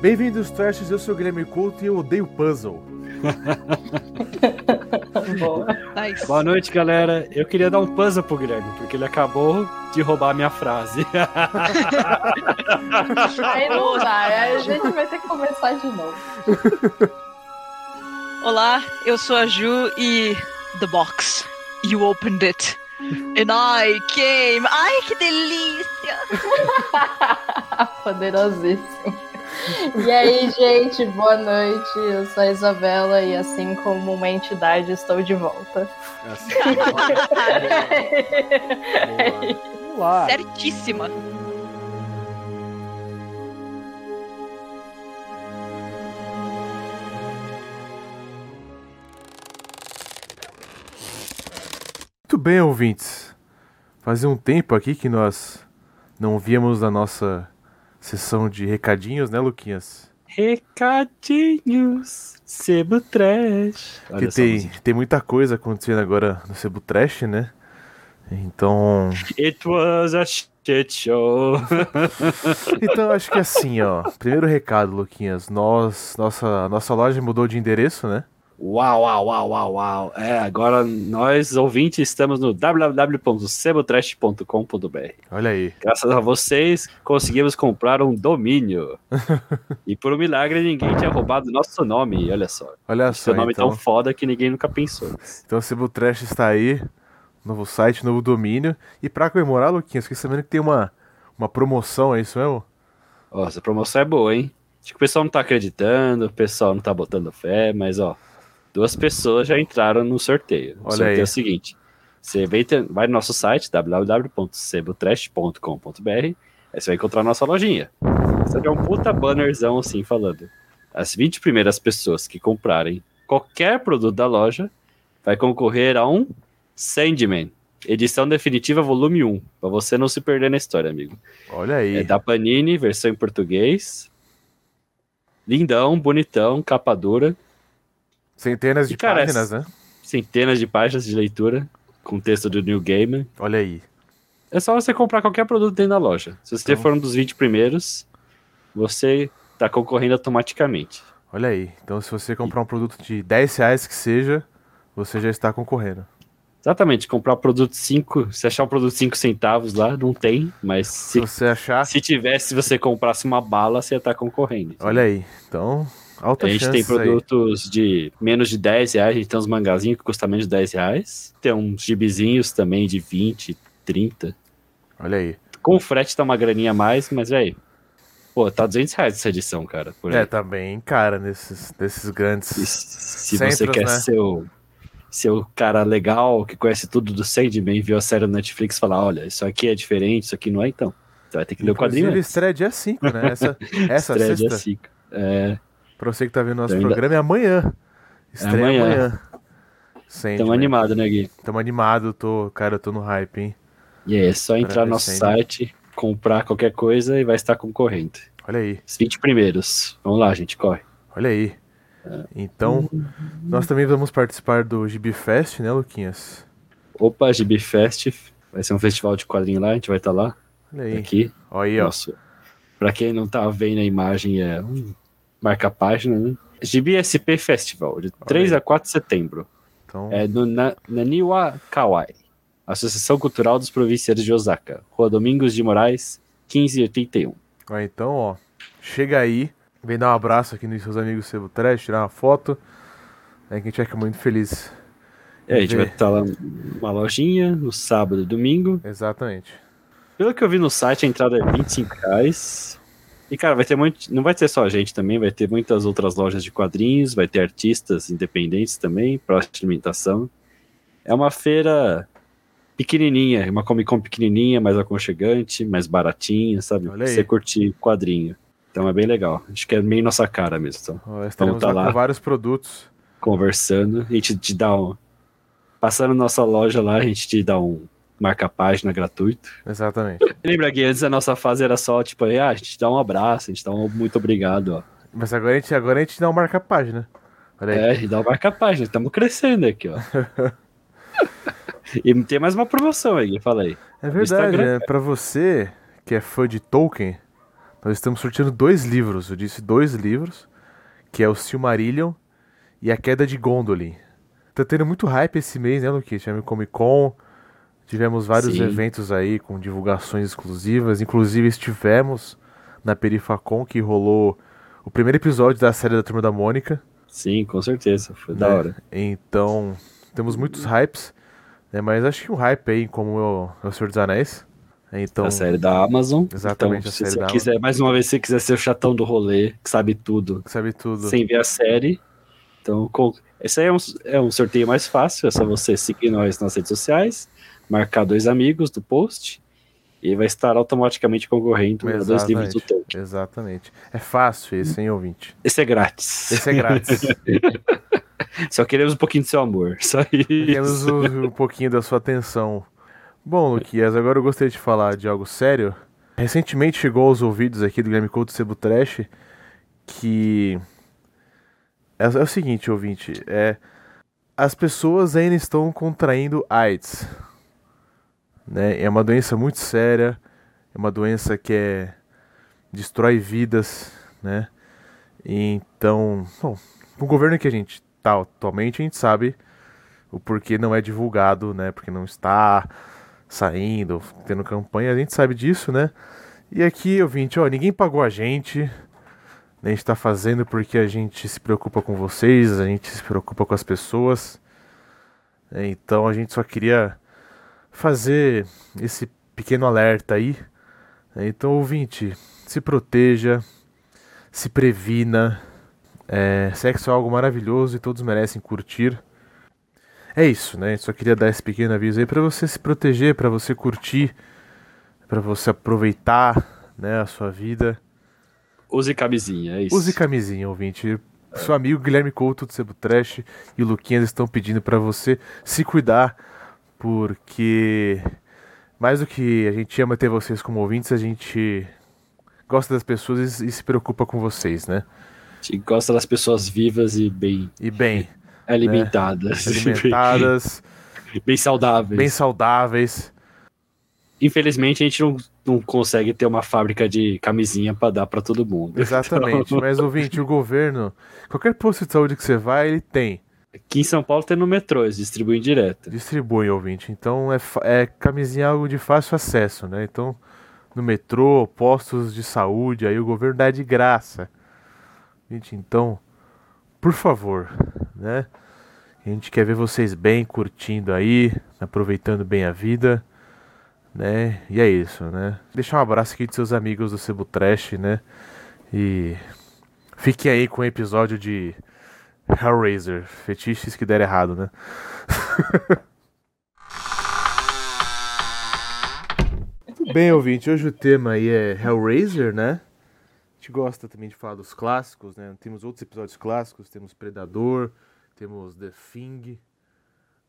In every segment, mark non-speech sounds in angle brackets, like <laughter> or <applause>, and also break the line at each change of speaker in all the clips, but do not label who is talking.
Bem-vindos, Trashes. Eu sou o Guilherme Couto e eu odeio puzzle. <laughs>
Boa.
Nice.
Boa noite, galera. Eu queria dar um puzzle pro Guilherme, porque ele acabou de roubar a minha frase. <laughs>
Aí não dá, aí a gente vai ter que começar de novo.
Olá, eu sou a Ju e. The box. You opened it. And I came. Ai, que delícia! <laughs>
Poderosíssimo. E aí, gente, boa noite. Eu sou a Isabela e assim como uma entidade estou de volta.
Assim,
Vamos lá.
Certíssima.
Muito bem, ouvintes. Fazia um tempo aqui que nós não víamos a nossa sessão de recadinhos, né, Luquinhas?
Recadinhos. Sebo Trash.
Que tem, tem muita coisa acontecendo agora no Cebu Trash, né? Então.
It was a shit show. <laughs>
Então acho que assim, ó. Primeiro recado, Luquinhas. Nós, nossa, nossa loja mudou de endereço, né?
Uau, uau, uau, uau, uau. É, agora nós, ouvintes, estamos no www.sebotrash.com.br.
Olha aí.
Graças a vocês, conseguimos comprar um domínio. <laughs> e por um milagre, ninguém tinha roubado nosso nome. Olha só.
Olha só.
Seu nome
então,
tão foda que ninguém nunca pensou.
então o Cebu Trash está aí. Novo site, novo domínio. E pra comemorar, Luquinhas, fiquei sabendo que tem uma, uma promoção, é isso mesmo?
Ó, essa promoção é boa, hein? Acho que o pessoal não tá acreditando, o pessoal não tá botando fé, mas ó, duas pessoas já entraram no sorteio. O
Olha
sorteio
aí.
é o seguinte: você vem vai no nosso site, www.sebotrash.com.br, aí você vai encontrar a nossa lojinha. Você tem um puta bannerzão assim falando. As 20 primeiras pessoas que comprarem qualquer produto da loja vai concorrer a um Sandman. Edição definitiva, volume 1. Pra você não se perder na história, amigo.
Olha aí.
É da Panini, versão em português. Lindão, bonitão, capa dura.
Centenas de
E, cara,
páginas, né?
Centenas de páginas de leitura. Com texto do New Gamer.
Olha aí.
É só você comprar qualquer produto dentro da loja. Se você
Então-
for um dos 20 primeiros, você tá concorrendo automaticamente.
Olha aí. Então, se você comprar um produto de 10 reais que seja, você já está concorrendo.
Exatamente, comprar produto 5. Se achar um produto 5 centavos lá, não tem. Mas
Se
se,
você achar,
se tivesse, se você comprasse uma bala, você ia estar concorrendo.
olha aí. Então, alta
A gente tem
chance aí.
produtos de menos de 10 reais, a gente tem uns mangazinhos que custam menos de 10 reais. Tem uns gibizinhos também de 20, 30.
Olha aí.
Com frete tá uma graninha a mais, mas aí. Pô, tá 200 reais essa edição, cara.
É, tá bem cara nesses, nesses grandes.
E se
Centros,
você quer
né?
ser o, ser o cara legal, que conhece tudo do Sandman, viu a série no Netflix e falar, olha, isso aqui é diferente, isso aqui não é, então. Você vai ter que ler o quadrinho antes.
estreia dia 5, né? Essa, <laughs> essa
Estreia dia
sexta.
5. É,
Pra você que tá vendo nosso
Então ainda-
programa, é amanhã. Estreia
amanhã.
amanhã. Sempre.
tamo animado, né, Gui?
Tamo animado, tô, cara, eu tô no hype, hein?
E aí, é só entrar no nosso
Agradecendo.
site, comprar qualquer coisa e vai estar concorrendo.
Olha aí,
Os 20 primeiros. Vamos lá, gente, corre.
olha aí. Então, nós também vamos participar do GB Fest, né, Luquinhas?
Opa, GB Fest. Vai ser um festival de quadrinho lá, a gente vai estar lá.
Olha aí.
Aqui.
Olha aí, ó.
Nossa. Pra quem não tá vendo a imagem, é um marca-página, né? GB SP Festival, de 3
aí.
a 4 de setembro.
Então,
É no Na Naniwa Kawai. Associação Cultural dos Provincianos de Osaka. Rua Domingos de Moraes, 1581.
ó, então, ó. Chega aí, vem dar um abraço aqui nos seus amigos Sebo Trash, tirar uma foto. É que a gente vai ficar muito feliz.
Aí, a gente vai estar lá numa lojinha, no sábado e domingo.
Exatamente.
Pelo que eu vi no site, a entrada é 25 reais. E, cara, vai ter muito. Não vai ter só a gente também, vai ter muitas outras lojas de quadrinhos, vai ter artistas independentes também, para alimentação. É uma feira pequenininha, uma Comic Con pequenininha, mais aconchegante, mais baratinha, sabe? Você curtir quadrinho. Então é bem legal. Acho que é meio nossa cara mesmo. Então,
estaremos
tá
lá
lá.
com vários produtos.
conversando, a gente te dá um. Passando nossa loja lá, a gente te dá um marca-página gratuito.
Exatamente. <laughs>
Lembra que antes a nossa fase era só, tipo, ah, a gente dá um abraço, a gente dá um muito obrigado, ó.
Mas agora a gente, agora a gente dá um marca-página.
É, a gente dá um marca-página, estamos crescendo aqui, ó. <laughs> e tem mais uma promoção aí, fala aí.
É verdade, né? Pra você que é fã de Tolkien, nós estamos sorteando dois livros. Eu disse dois livros, que é o Silmarillion e A Queda de Gondolin. Tá tendo muito hype esse mês, né, Luquinha? Tivemos Comic Con, tivemos vários
Sim.
eventos aí com divulgações exclusivas. Inclusive estivemos na Perifacon, que rolou o primeiro episódio da série da Turma da Mônica.
Sim, com certeza. Foi da
né?
hora.
Então, temos muitos hypes, né? Mas acho que um hype aí, como o, o Senhor dos Anéis. Então,
a série da Amazon.
Exatamente,
Então, se você
da
quiser, mais uma vez, se você quiser ser o chatão do rolê, que sabe tudo,
sabe tudo.
sem ver a série. Então, com... esse aí é um, é um sorteio mais fácil. É só você seguir nós nas redes sociais, marcar dois amigos do post e vai estar automaticamente concorrendo a dois livros do Tolkien.
Exatamente. É fácil esse, hein, ouvinte?
Esse é grátis.
Esse é grátis. <laughs>
Só queremos um pouquinho do seu amor. Só
Queremos
isso.
um, um pouquinho da sua atenção. Bom, Luquias, agora eu gostaria de falar de algo sério. Recentemente chegou aos ouvidos aqui do Guilherme Couto Sebo Trash que é, é o seguinte, ouvinte, é as pessoas ainda estão contraindo AIDS. Né? É uma doença muito séria, é uma doença que é destrói vidas, né? Então, bom, o governo que a gente tá atualmente, a gente sabe o porquê não é divulgado, né? Porque não está saindo, tendo campanha, a gente sabe disso, né? E aqui, ouvinte, ó, ninguém pagou a gente. né? A gente tá fazendo porque a gente se preocupa com vocês, a gente se preocupa com as pessoas. né? Então a gente só queria fazer esse pequeno alerta aí. né? Então, ouvinte, se proteja, se previna. É, sexo é algo maravilhoso e todos merecem curtir. É isso, né? Só queria dar esse pequeno aviso aí pra você se proteger, pra você curtir, pra você aproveitar, né, a sua vida.
Use camisinha, é isso.
Use camisinha, ouvinte. Seu amigo Guilherme Couto do Sebo Trash e o Luquinhas estão pedindo pra você se cuidar, porque mais do que a gente ama ter vocês como ouvintes, a gente gosta das pessoas e se preocupa com vocês, né?
A gente gosta das pessoas vivas e bem
E bem,
alimentadas.
alimentadas, <laughs>
bem, saudáveis.
bem saudáveis.
Infelizmente, a gente não, não consegue ter uma fábrica de camisinha pra dar pra todo mundo.
Exatamente. Mas, ouvinte, o governo, qualquer posto de saúde que você vai, ele tem.
Aqui em São Paulo tem no metrô, eles distribuem direto.
Distribui, ouvinte. Então é, é camisinha algo de fácil acesso, né? Então, no metrô, postos de saúde, aí o governo dá de graça. Gente, então, por favor, né? A gente quer ver vocês bem, curtindo aí, aproveitando bem a vida, né? E é isso, né? Deixar um abraço aqui de seus amigos do Cebu Trash, né? E fiquem aí com o episódio de Hellraiser, fetiches que deram errado, né? <laughs> Muito bem, ouvinte. Hoje o tema aí é Hellraiser, né? A gente gosta também de falar dos clássicos, né? Temos outros episódios clássicos, temos Predador, temos The Thing,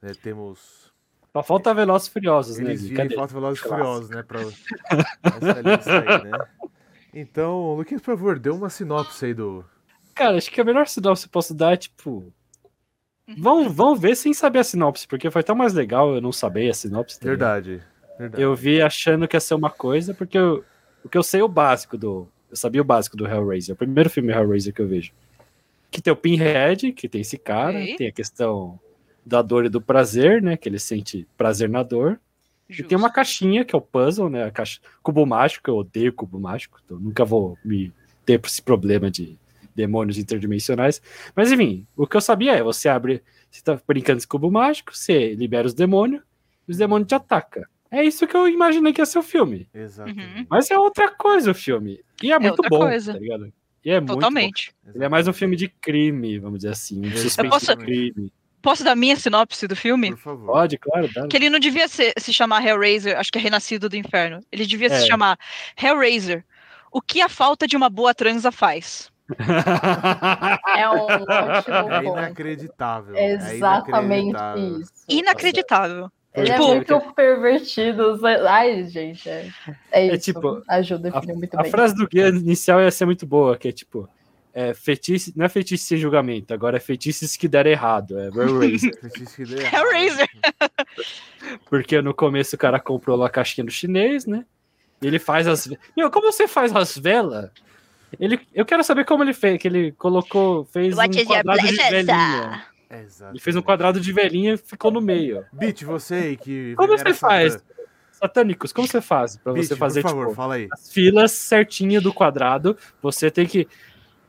né? temos...
Só falta Velozes e Furiosos, né?
Eles viram
Cadê?
Falta Velozes e. Furiosos, né? Pra essa lista aí, né? <laughs> Então, Luquinhas, por favor, dê uma sinopse aí do...
Cara, acho que a melhor sinopse que eu posso dar é tipo. Vão, vão ver sem saber a sinopse, porque foi tão mais legal eu não saber a sinopse. tá ligado?
Verdade. Verdade.
Eu vi achando que ia ser uma coisa, porque eu, porque eu sei o básico do. Eu sabia o básico do Hellraiser, o primeiro filme Hellraiser que eu vejo. Que tem o Pinhead, que tem esse cara, tem a questão da dor e do prazer, né? Que ele sente prazer na dor. E tem uma caixinha, que é o puzzle, né? A caixa... Cubo mágico, eu odeio cubo mágico, então nunca vou me ter esse problema de demônios interdimensionais. Mas enfim, o que eu sabia é: você abre, você tá brincando com cubo mágico, você libera os demônios, e os demônios te atacam. É isso que eu imaginei que ia ser o filme.
Exatamente.
Mas é outra coisa o filme. E é muito
outra
bom,
coisa.
tá ligado? E é muito
Totalmente.
bom. Ele é mais um filme de crime, vamos dizer assim. Um
Eu
suspense
posso-
de crime.
Posso dar minha sinopse do filme?
Por favor.
Pode, claro, dá.
Que ele não devia ser- se chamar Hellraiser, acho que é Renascido do Inferno. Ele devia
É.
se chamar Hellraiser. O que a falta de uma boa transa faz?
É um ótimo
É inacreditável.
É
É
exatamente
inacreditável.
isso.
Inacreditável.
Ele é
Tipo-
muito pervertido. Ai, gente, é, é
É
isso.
tipo,
Ajuda a definir muito
A
bem.
frase do guia inicial ia ser muito boa, que é tipo, é, fetiche, não é fetiche sem julgamento, agora é fetiches que deram errado, é Hellraiser. <laughs>
Errado.
Hellraiser. <laughs>
Porque no começo o cara comprou lá a caixinha do chinês, né? Ele faz as. Meu, como você faz as velas? Ele, eu quero saber como ele fez, que ele colocou, fez
What
um quadrado de velhinha.
Exato.
Ele fez um quadrado de velhinha e ficou no meio.
Beat, você aí que.
Como você faz?
Satã.
Satânicos, como você faz pra
Beat,
você fazer
por favor,
tipo,
fala aí.
as filas certinho do quadrado? Você tem que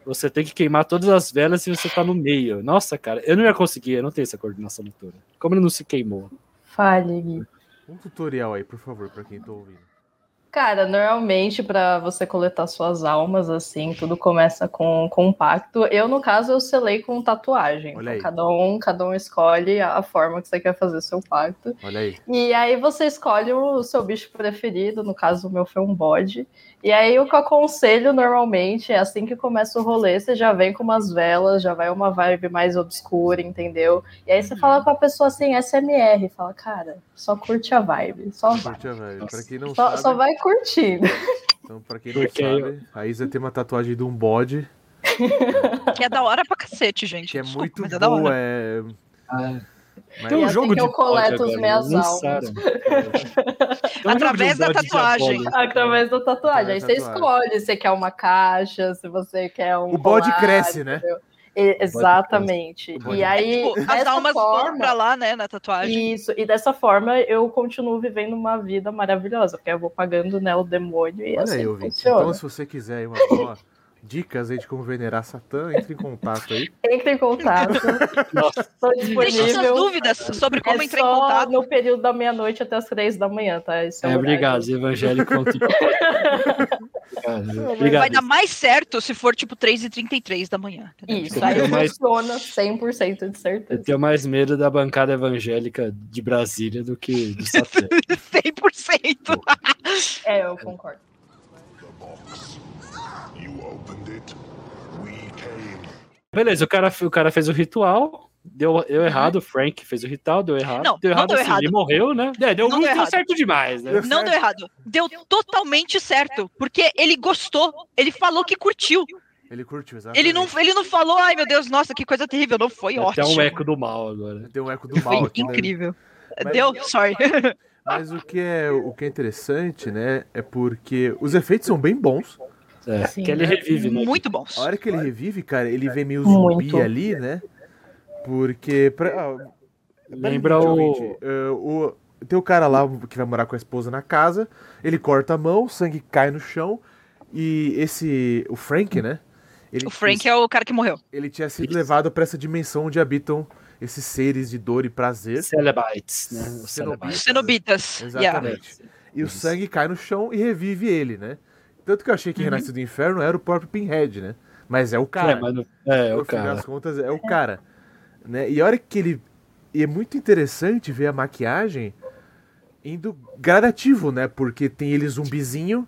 você tem que queimar todas as velas e você tá no meio. Nossa, cara, eu não ia conseguir, eu não tenho essa coordenação motora. Como ele não se queimou?
Fale, Gui.
Um tutorial aí, por favor, pra quem tá ouvindo.
Cara, normalmente para você coletar suas almas, assim, tudo começa com, com um pacto. Eu, no caso, eu selei com tatuagem.
Olha aí.
Então, cada um, cada um escolhe a a forma que você quer fazer seu pacto.
Olha aí.
E aí você escolhe o seu bicho preferido, no caso o meu foi um bode. E aí o que eu aconselho normalmente é assim que começa o rolê, você já vem com umas velas, já vai uma vibe mais obscura, entendeu? E aí você fala pra pessoa assim, SMR, fala, cara, só curte a vibe, só vai.
Curte a vibe. Pra quem não
Só,
sabe.
só vai curtindo.
Então, pra quem não
Porque
sabe, a Isa tem uma tatuagem de um bode,
Que é da hora pra cacete, gente.
que é
Desculpa,
muito
mas é da
boa.
hora.
É...
Ah,
Mas-
tem um
assim
jogo
que
de
eu coleto os
lançaram. <laughs> Tem um
Através da tatuagem.
Através da tatuagem. Aí você escolhe se quer uma caixa, se você quer um.
O bode cresce, né?
entendeu? Exatamente. E aí,
Tipo, as
dessa
almas vão
forma,
pra lá, né, na tatuagem.
Isso, e dessa forma eu continuo vivendo uma vida maravilhosa, porque eu vou pagando né, o demônio e
Olha
assim
aí, ouvinte. Então, se você quiser aí uma boa dicas aí de como venerar Satã, entre em contato aí. <laughs>
Entre em contato, estou
Deixe suas dúvidas sobre como
é
entrar em contato.
no período da meia-noite até as três da manhã, tá? Esse
é,
o
obrigado, evangélico. <laughs> Obrigado.
Vai dar mais certo se for tipo 3h33 da manhã. entendeu?
Isso,
Eu
aí
mais-
funciona 100% de
Eu
certeza.
tenho mais medo da bancada evangélica de Brasília do que do Satã. <laughs>
100%.
É, eu concordo.
The box.
Beleza, o cara, o cara fez o ritual, deu, deu errado, o Frank fez o ritual, deu errado.
Uhum. Não,
deu
não
errado
deu
assim,
errado.
ele morreu, né? É, deu,
Não
não
deu
deu certo demais, né?
Não deu errado. Deu totalmente certo. Porque ele gostou. Ele falou que curtiu.
Ele curtiu, exatamente.
Ele não, ele não falou, ai meu Deus, nossa, que coisa terrível. Não foi
Até
ótimo.
um eco do mal agora.
Deu um eco do
Foi
mal aqui, né?
incrível.
Mas-
Deu, sorry. <laughs>
Mas o que, é, o que é interessante, né, é porque os efeitos são bem bons.
É,
Sim.
que ele revive, né?
Muito bons.
A hora que ele revive, cara, ele vem meio zumbi
Muito.
ali, né? Porque. Pra, ah,
Lembra o-
eh, o. Tem o cara lá que vai morar com a esposa na casa, ele corta a mão, o sangue cai no chão, e esse. O Frank, né? Ele,
O Frank é o cara que morreu.
ele tinha sido levado pra essa dimensão onde habitam esses seres de dor e prazer.
Celebites, né?
Cenobitas. Yeah.
Exatamente. E o sangue cai no chão e revive ele, né? Tanto que eu achei que Renasce do Inferno era o próprio Pinhead, né? Mas é o cara.
É, mas não- é,
no
o
fim
cara.
das contas, é o cara. Né? E a hora que ele. E é muito interessante ver a maquiagem indo gradativo, né? Porque tem ele zumbizinho,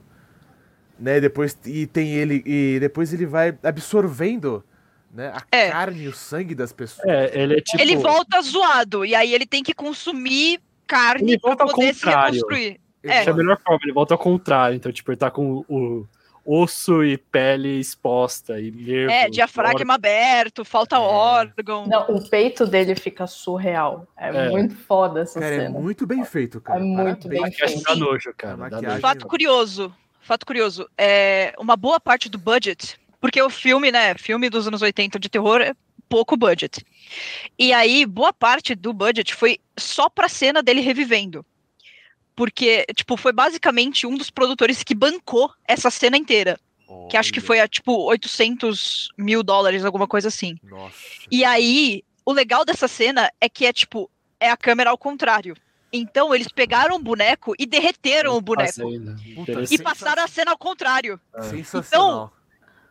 né? Depois, e tem ele. E depois ele vai absorvendo né? a
É.
carne e o sangue das pessoas.
É, ele é tipo.
Ele volta zoado. E aí ele tem que consumir carne
Ele
pra
volta ao
poder se reconstruir. É.
Essa é a melhor forma, ele volta ao contrário. Então, tipo, ele tá com o osso e pele exposta e nervo.
É, diafragma aberto, falta
É.
órgão.
Não, o peito dele fica surreal. É,
É.
muito foda essa
Cara, é
cena.
muito bem feito, cara.
É muito bem
Parabéns.
Maquiagem dá
Sim.
nojo,
A
cara. Dá
maquiagem-.
Fato curioso, fato curioso, é uma boa parte do budget, porque o filme, né, filme dos anos 80 de terror é pouco budget. E aí, boa parte do budget foi só pra cena dele revivendo. Porque, tipo, foi basicamente um dos produtores que bancou essa cena inteira. Que acho que
Olha,
foi a, tipo, 800 mil dólares, alguma coisa assim.
Nossa.
E aí, o legal dessa cena é que é, tipo, é a câmera ao contrário. Então, eles pegaram o boneco e derreteram o boneco.
Puta,
E passaram a cena ao contrário.
Sensacional.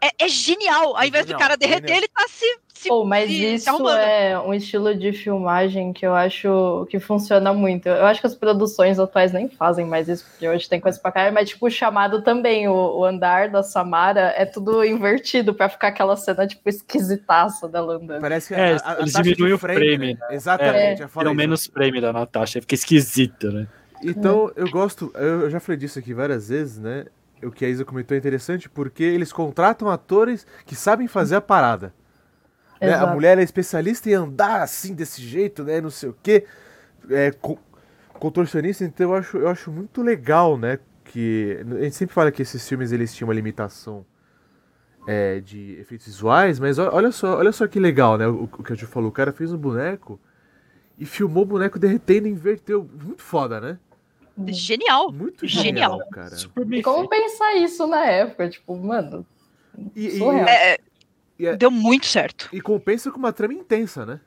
É, é genial. Ao
É
invés
genial,
do cara derreter,
genial.
ele tá se, se,
Pô, mas
se, se
isso
arrumando.
é um estilo de filmagem que eu acho que funciona muito. Eu acho que as produções atuais nem fazem mais isso, porque hoje tem coisa pra caralho, mas tipo, o chamado também, o, o andar da Samara é tudo invertido pra ficar aquela cena, tipo, esquisitaça dela andando.
Parece que
É,
a, a,
eles diminuem o frame,
né? Exatamente,
É.
isso.
menos prêmio da Natasha, fica esquisito, né?
Então, eu gosto, eu eu já falei disso aqui várias vezes, né? O que a Isa comentou é interessante porque eles contratam atores que sabem fazer a parada. né? A mulher é especialista em andar assim, desse jeito, né? Não sei o quê. É, co- contorcionista, então eu acho, eu acho muito legal, né? que a gente sempre fala que esses filmes eles tinham uma limitação é, de efeitos visuais, mas olha só, olha só que legal, né? O, o que a gente falou, o cara fez um boneco e filmou o boneco derretendo e inverteu. Muito foda, né?
Genial.
Muito
Genial.
genial, cara.
Super bem
Como
feito.
pensar isso na época? Tipo, mano,
E, e-
surreal.
É,
E é-
deu muito certo.
e compensa com uma trama intensa, né?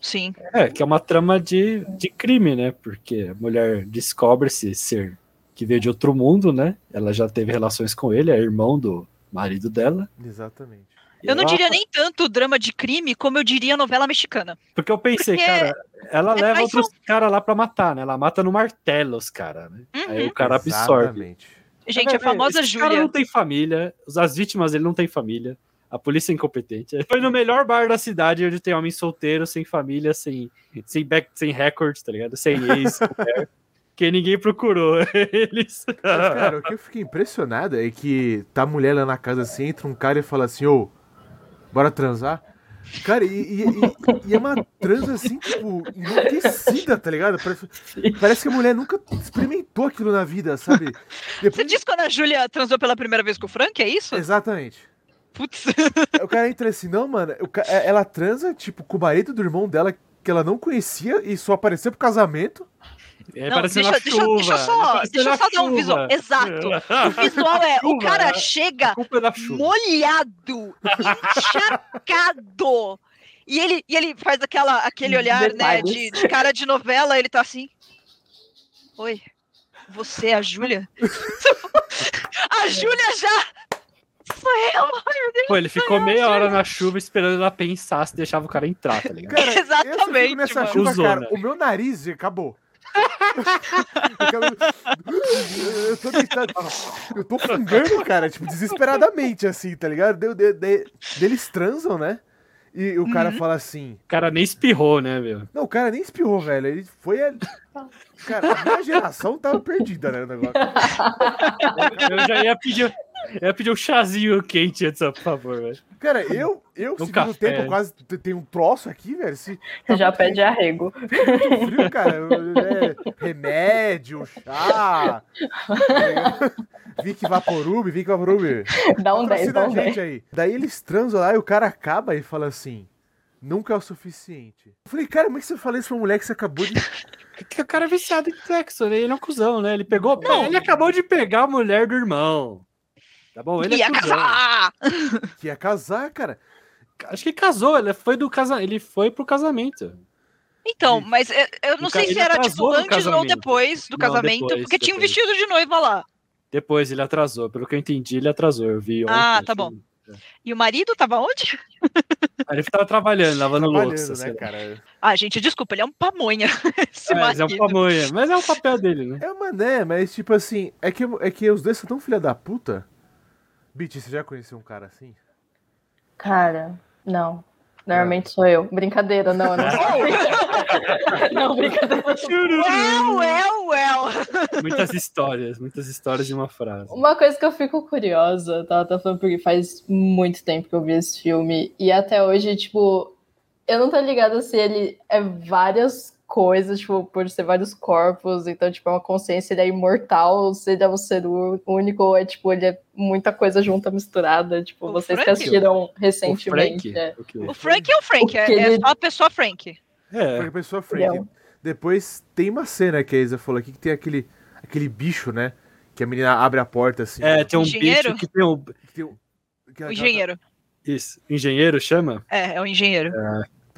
Sim.
É, que é uma trama de, de crime, né? Porque a mulher descobre-se ser que veio de outro mundo, né? Ela já teve relações com ele, é irmão do marido dela.
Exatamente.
Eu não diria nem tanto drama de crime como eu diria novela mexicana.
Porque eu pensei,
Porque
cara, ela
é
leva outros caras lá pra matar, né? Ela mata no martelo os caras, né? Aí
Uhum.
o cara absorve.
Exatamente.
Gente, a famosa
Esse cara
Júlia.
não tem família, as vítimas dele não tem família, a polícia é incompetente. <laughs> Foi no melhor bar da cidade onde tem homem solteiro, sem família, sem, sem, back, sem recorde, tá ligado? Sem ex, <laughs> que ninguém procurou <laughs> eles.
Mas, cara, o que eu fiquei impressionado é que tá a mulher lá na casa assim, entra um cara e fala assim, ô, bora transar? Cara, e, e- e- e é uma transa assim, tipo, enlouquecida, tá ligado? Parece, parece que a mulher nunca experimentou aquilo na vida, sabe?
Você
Depois,
disse quando a Júlia transou pela primeira vez com o Frank, é isso?
Exatamente.
Putz.
O cara entra assim, não, mano, é, ela transa, tipo, com o marido do irmão dela que ela não conhecia e só apareceu pro casamento.
É,
Não,
parecendo
deixa,
chuva,
deixa eu só, deixa eu só dar um visual. Exato. <laughs> O visual é, o cara
é.
chega
é
molhado, encharcado. E ele, e ele faz aquela, aquele olhar, né, de, de cara de novela, ele tá assim. Oi, você é a Júlia? <laughs> a Júlia já! Sou eu! Ai, meu Deus.
Pô, ele ficou meia hora na chuva esperando ela pensar se deixava o cara entrar, tá ligado?
Cara, <laughs>
Exatamente,
nessa
mano.
chuva, cara, o meu nariz acabou. <laughs> eu, tô deitado. Eu tô fungando, cara, tipo, desesperadamente, assim, tá ligado? De, de, de- eles transam, né? E o cara fala assim.
O cara nem espirrou, né, meu?
Não, o cara nem espirrou, velho. Ele foi. Cara, a minha geração tava perdida, né? o negócio. <laughs>
Eu já ia pedir, eu ia pedir um chazinho quente antes, por favor, velho.
Cara, eu, eu
Um
segundo
café.
tempo, quase t- tenho um troço aqui, velho. Se tá
já
muito
pede arrego.
muito frio, cara. É, remédio, chá. é, Vic Vaporub, Vic Vaporub.
Dá um 10,
Patrocina
dá um 10.
gente aí. Daí eles transam lá e o cara acaba e fala assim: nunca é o suficiente. Eu falei, cara, como é que você fala isso pra uma mulher que você acabou de.
Porque o cara é viciado em sexo, né? Ele é um cuzão, né? Ele pegou. Ele acabou de pegar a mulher do irmão. Tá bom? Ele é
Ia
cuzão.
casar!
que <laughs> ia casar, cara?
Acho que casou, ele foi do casa... ele foi pro casamento.
Então, mas é, eu não sei
ca-
se era tipo antes ou depois do
Não,
casamento,
depois,
porque tinha um
depois.
vestido de noiva lá.
Depois ele atrasou. Pelo que eu entendi, ele atrasou. Eu vi ontem.
Ah, tá
assim.
E o marido tava onde?
Ele tava trabalhando, <laughs> lavando
Trabalhando,
louça.
né, cara?
Ah, gente, desculpa, ele é um pamonha. <laughs> Esse
É, mas é um
marido.
pamonha. Mas é o papel dele, né?
É, mano, é, mas tipo assim, é que, é que os dois são tão filha da puta. Bitch, você já conheceu um cara assim?
Cara, não. Normalmente sou eu. Brincadeira, não, eu não sou. <laughs> não, brincadeira.
Well, well, well.
Muitas histórias, muitas histórias em uma frase.
Uma coisa que eu fico curiosa, tá? Tá falando porque faz muito tempo que eu vi esse filme. E até hoje, tipo, eu não tô ligada se ele é várias coisas, tipo, por ser vários corpos, então, tipo, é uma consciência, ele é imortal, se ele é um ser único, ou é, tipo, ele é muita coisa junta, misturada, tipo,
O
vocês que
Frank?
assistiram recentemente.
Frank?
é.
O quê?
O Frank é o Frank, é, é só a pessoa Frank.
É,
Porque a pessoa Frank.
Não.
Depois tem uma cena que a Isa falou aqui que tem aquele, aquele bicho, né? Que a menina abre a porta assim.
é, tem um
Engenheiro?
bicho que tem um.
que tem um- que
O engenheiro.
Isso, engenheiro chama?
É, é o engenheiro.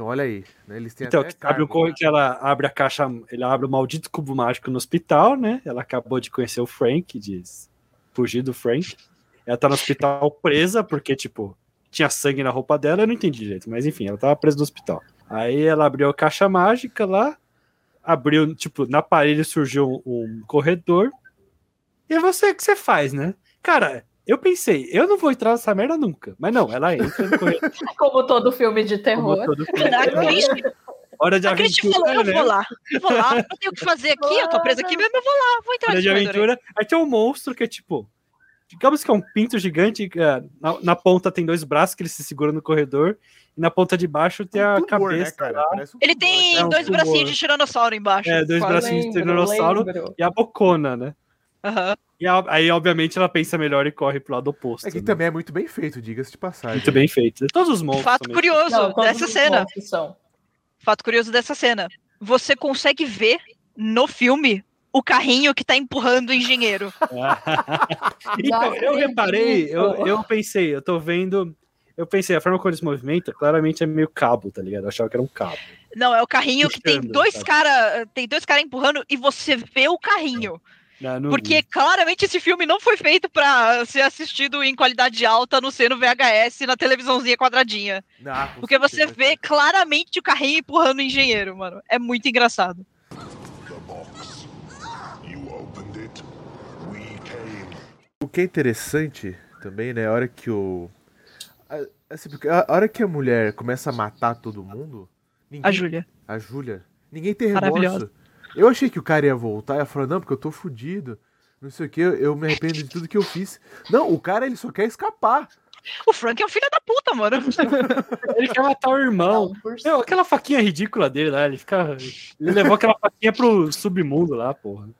Então olha aí, né? Eles têm
Então,
até
o corre que ela abre a caixa, ele abre o maldito cubo mágico no hospital, né? Ela acabou de conhecer o Frank, diz fugir do Frank. Ela tá no hospital presa, porque, tipo, tinha sangue na roupa dela, eu não entendi direito, mas enfim, ela tava presa no hospital. Aí ela abriu a caixa mágica lá, abriu, tipo, na parede surgiu um, um corredor. E você o que você faz, né? Cara, eu pensei, eu não vou entrar nessa merda nunca. Mas não, ela entra no corredor. <laughs>
Como todo filme de
como
terror.
todo filme.
A Christie,
Hora de
a
aventura,
falou, eu
né?
vou lá, eu vou lá, não tenho o que fazer aqui, eu tô presa aqui mesmo, eu vou lá, vou entrar
Hora de aventura. Aí tem um monstro que é tipo. Digamos que é um pinto gigante. é, na, na ponta tem dois braços que ele se segura no corredor. E na ponta de baixo tem a
Um tumor, né,
cabeça.
cara? Parece um
Ele
tumor,
tem
É um
dois
tumor.
bracinhos de tiranossauro embaixo.
É, dois
quase.
bracinhos de
Lembro,
tiranossauro
lembro.
e a bocona, né?
Aham.
E aí, obviamente, ela pensa melhor e corre pro lado oposto.
É que
né?
também é muito bem feito, diga-se de passagem.
Muito bem feito. Todos os monstros.
Fato
também.
curioso
Não,
dessa cena. Fato curioso dessa cena. Você consegue ver no filme o carrinho que tá empurrando o engenheiro. <laughs>
então, eu reparei, eu, eu pensei, eu tô vendo. Eu pensei, a forma como ele se movimenta, claramente é meio cabo, tá ligado? Eu achava que era um cabo.
Não, é o carrinho que tem
Puxando,
dois
sabe?
cara, tem dois caras empurrando e você vê o carrinho.
Não, não
Porque
vi.
claramente esse filme não foi feito pra ser assistido em qualidade alta no seno VHS na televisãozinha quadradinha.
Ah,
Porque você vê claramente o carrinho empurrando o engenheiro, mano. É muito engraçado.
O que é interessante também, né? A hora que o. a- Assim, porque a hora que a mulher começa a matar todo mundo. Ninguém,
A Júlia.
A Júlia. Ninguém tem remorso. Eu achei que o cara ia voltar e ia falar, não, porque eu tô fudido. Não sei o que, eu, eu me arrependo de tudo que eu fiz. Não, o cara ele só quer escapar.
O Frank é um filho da puta, mano. <laughs>
Ele quer matar o irmão. Meu, aquela faquinha ridícula dele lá, ele fica. Ele levou aquela faquinha pro submundo lá, porra.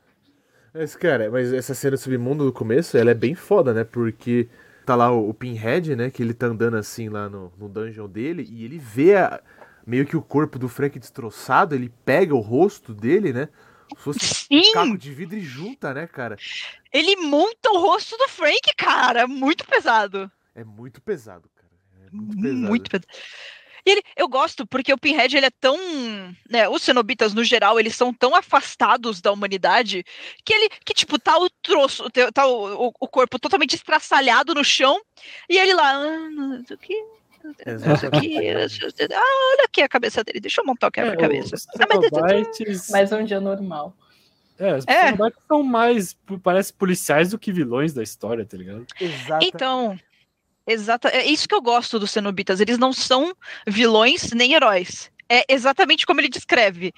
Mas, cara, mas essa cena do submundo no começo, ela é bem foda, né? Porque tá lá o, o Pinhead, né? Que ele tá andando assim lá no, no dungeon dele e ele vê a- meio que o corpo do Frank destroçado, ele pega o rosto dele, né? Se fosse um
Sim!
caco de vidro e junta, né, cara?
Ele monta o rosto do Frank, cara. Muito pesado.
É muito pesado, cara. É muito pesado.
Muito pesado. E ele, eu gosto porque o Pinhead ele é tão, né, os cenobitas no geral, eles são tão afastados da humanidade que ele, que tipo, tá o troço, tá o, o- o corpo totalmente estraçalhado no chão e ele lá, ah, não o que, que. ah, olha aqui a cabeça dele, deixa eu montar o quebra-cabeça.
os
Ah, mas-.
Mais um dia normal.
É, os
É.
Cenobites são mais, parece policiais do que vilões da história, tá ligado?
Exata-
Então, exata, é isso que eu gosto dos cenobitas. Eles não são vilões nem heróis. É exatamente como ele descreve.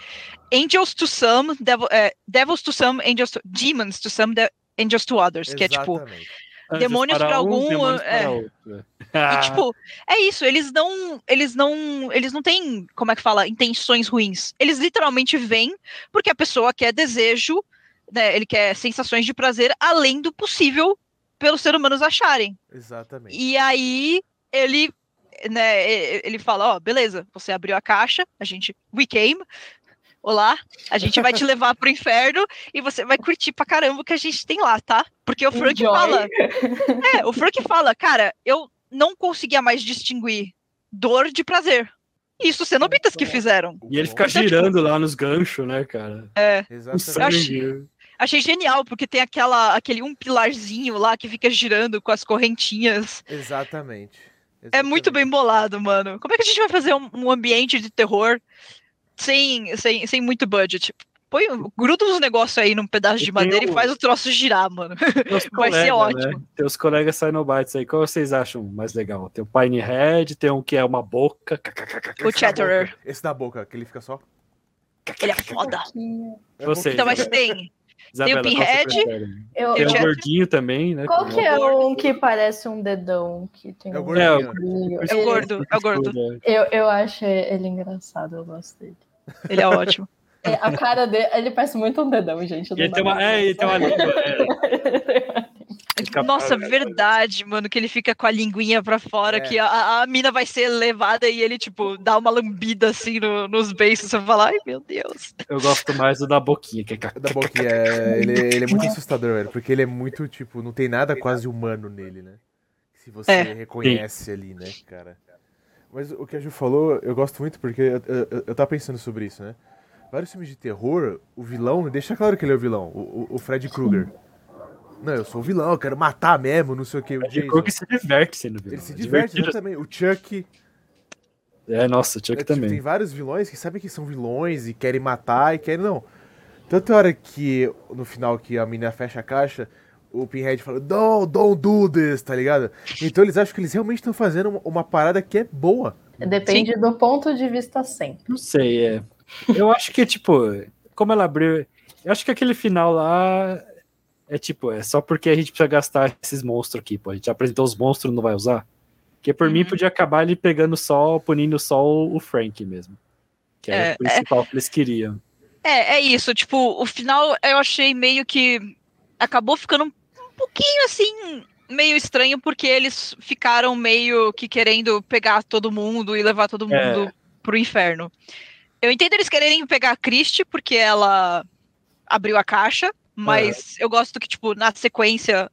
Angels to some, devil- é, devils to some, angels to, demons to some, de- angels to others. Que é tipo,
Anjos
Demônios pra algum,
demônios
é.
para outro.
e, <laughs> tipo, é isso, eles não, eles não, eles não têm, como é que fala, intenções ruins. Eles literalmente vêm porque a pessoa quer desejo, né, ele quer sensações de prazer além do possível pelos seres humanos acharem.
Exatamente.
E aí ele, né, ele fala, ó, beleza, você abriu a caixa, a gente, we came, olá, a gente vai te levar pro inferno e você vai curtir pra caramba o que a gente tem lá, tá? Porque o Frank
Enjoy.
fala, <laughs> é, o Frank fala, cara, eu não conseguia mais distinguir dor de prazer. Isso cenobitas que fizeram.
E ele fica
Então, tipo,
girando lá nos ganchos, né, cara? O
Exatamente.
sangue.
Achei genial, porque tem aquela, aquele um pilarzinho lá que fica girando com as correntinhas.
Exatamente.
É muito bem
Exatamente.
bolado, mano. Como é que a gente vai fazer um, um ambiente de terror sem, sem, sem muito budget? Põe, gruda uns negócios aí num pedaço
E
de
tem
madeira
o-
e faz o troço girar, mano.
Teus <laughs>
Vai ser
colegas,
ótimo.
Né? Tem os colegas Cenobites aí. Qual vocês acham mais legal? Tem o Pinehead, tem um que é uma boca.
O Chatterer.
Esse da boca, que ele fica só.
Ele é foda.
É
Vocês.
Então, mas tem.
Isabela, qual você
Pinhead.
Eu,
Tem o gordinho também, né?
Qual que é um que parece um dedão? Que tem
É o
um
gordinho.
É, o-?
É o gordo, é o gordo.
Eu, eu acho ele engraçado, eu gosto dele.
Ele é ótimo.
É, a cara dele, ele parece muito um dedão, gente.
E ele tem uma, é, ele tem uma língua. é. <laughs>
Nossa, verdade, mano, que ele fica com a linguinha pra fora,
É.
que a, a mina vai ser levada e ele, tipo, dá uma lambida assim no- nos beiços. Você fala, ai meu Deus.
Eu gosto mais do da boquinha, que é
Da boquinha, é, ele, ele é muito <laughs> assustador, velho. Porque ele é muito, tipo, não tem nada quase humano nele, né? Se você
É.
reconhece ali, né, cara? Mas o que a Ju falou, eu gosto muito porque eu, eu, eu tava pensando sobre isso, né? Vários filmes de terror, o vilão, deixa claro que ele é o vilão, o, o, Fred Krueger. Não, eu sou o vilão, eu quero matar mesmo, não sei o que, o
cor que se diverte sendo vilão.
Ele se
É
diverte,
divertido.
exatamente. O Chuck,
É, nossa, o Chuck
É, tipo,
também.
tem vários vilões que sabem que são vilões e querem matar e querem não. Tanto a hora que, no final, que a menina fecha a caixa, o Pinhead fala, don't, don't do this, tá ligado? Então eles acham que eles realmente estão fazendo uma, uma parada que é boa.
Depende do ponto de vista sempre.
Não sei, é. Eu acho que, tipo, como ela abriu. Eu acho que aquele final lá é tipo, é só porque a gente precisa gastar esses monstros aqui, pô. A gente já apresentou os monstros, não vai usar. Porque por mim
Uhum.
podia acabar ele pegando só, punindo só o Frank mesmo. Que era
É,
o principal que eles queriam.
É, é isso. Tipo, o final eu achei meio que. acabou ficando um, pouquinho assim, meio estranho, porque eles ficaram meio que querendo pegar todo mundo e levar todo
É.
mundo pro inferno. Eu entendo eles quererem pegar a Christie, porque ela abriu a caixa, mas eu gosto que, tipo, na sequência,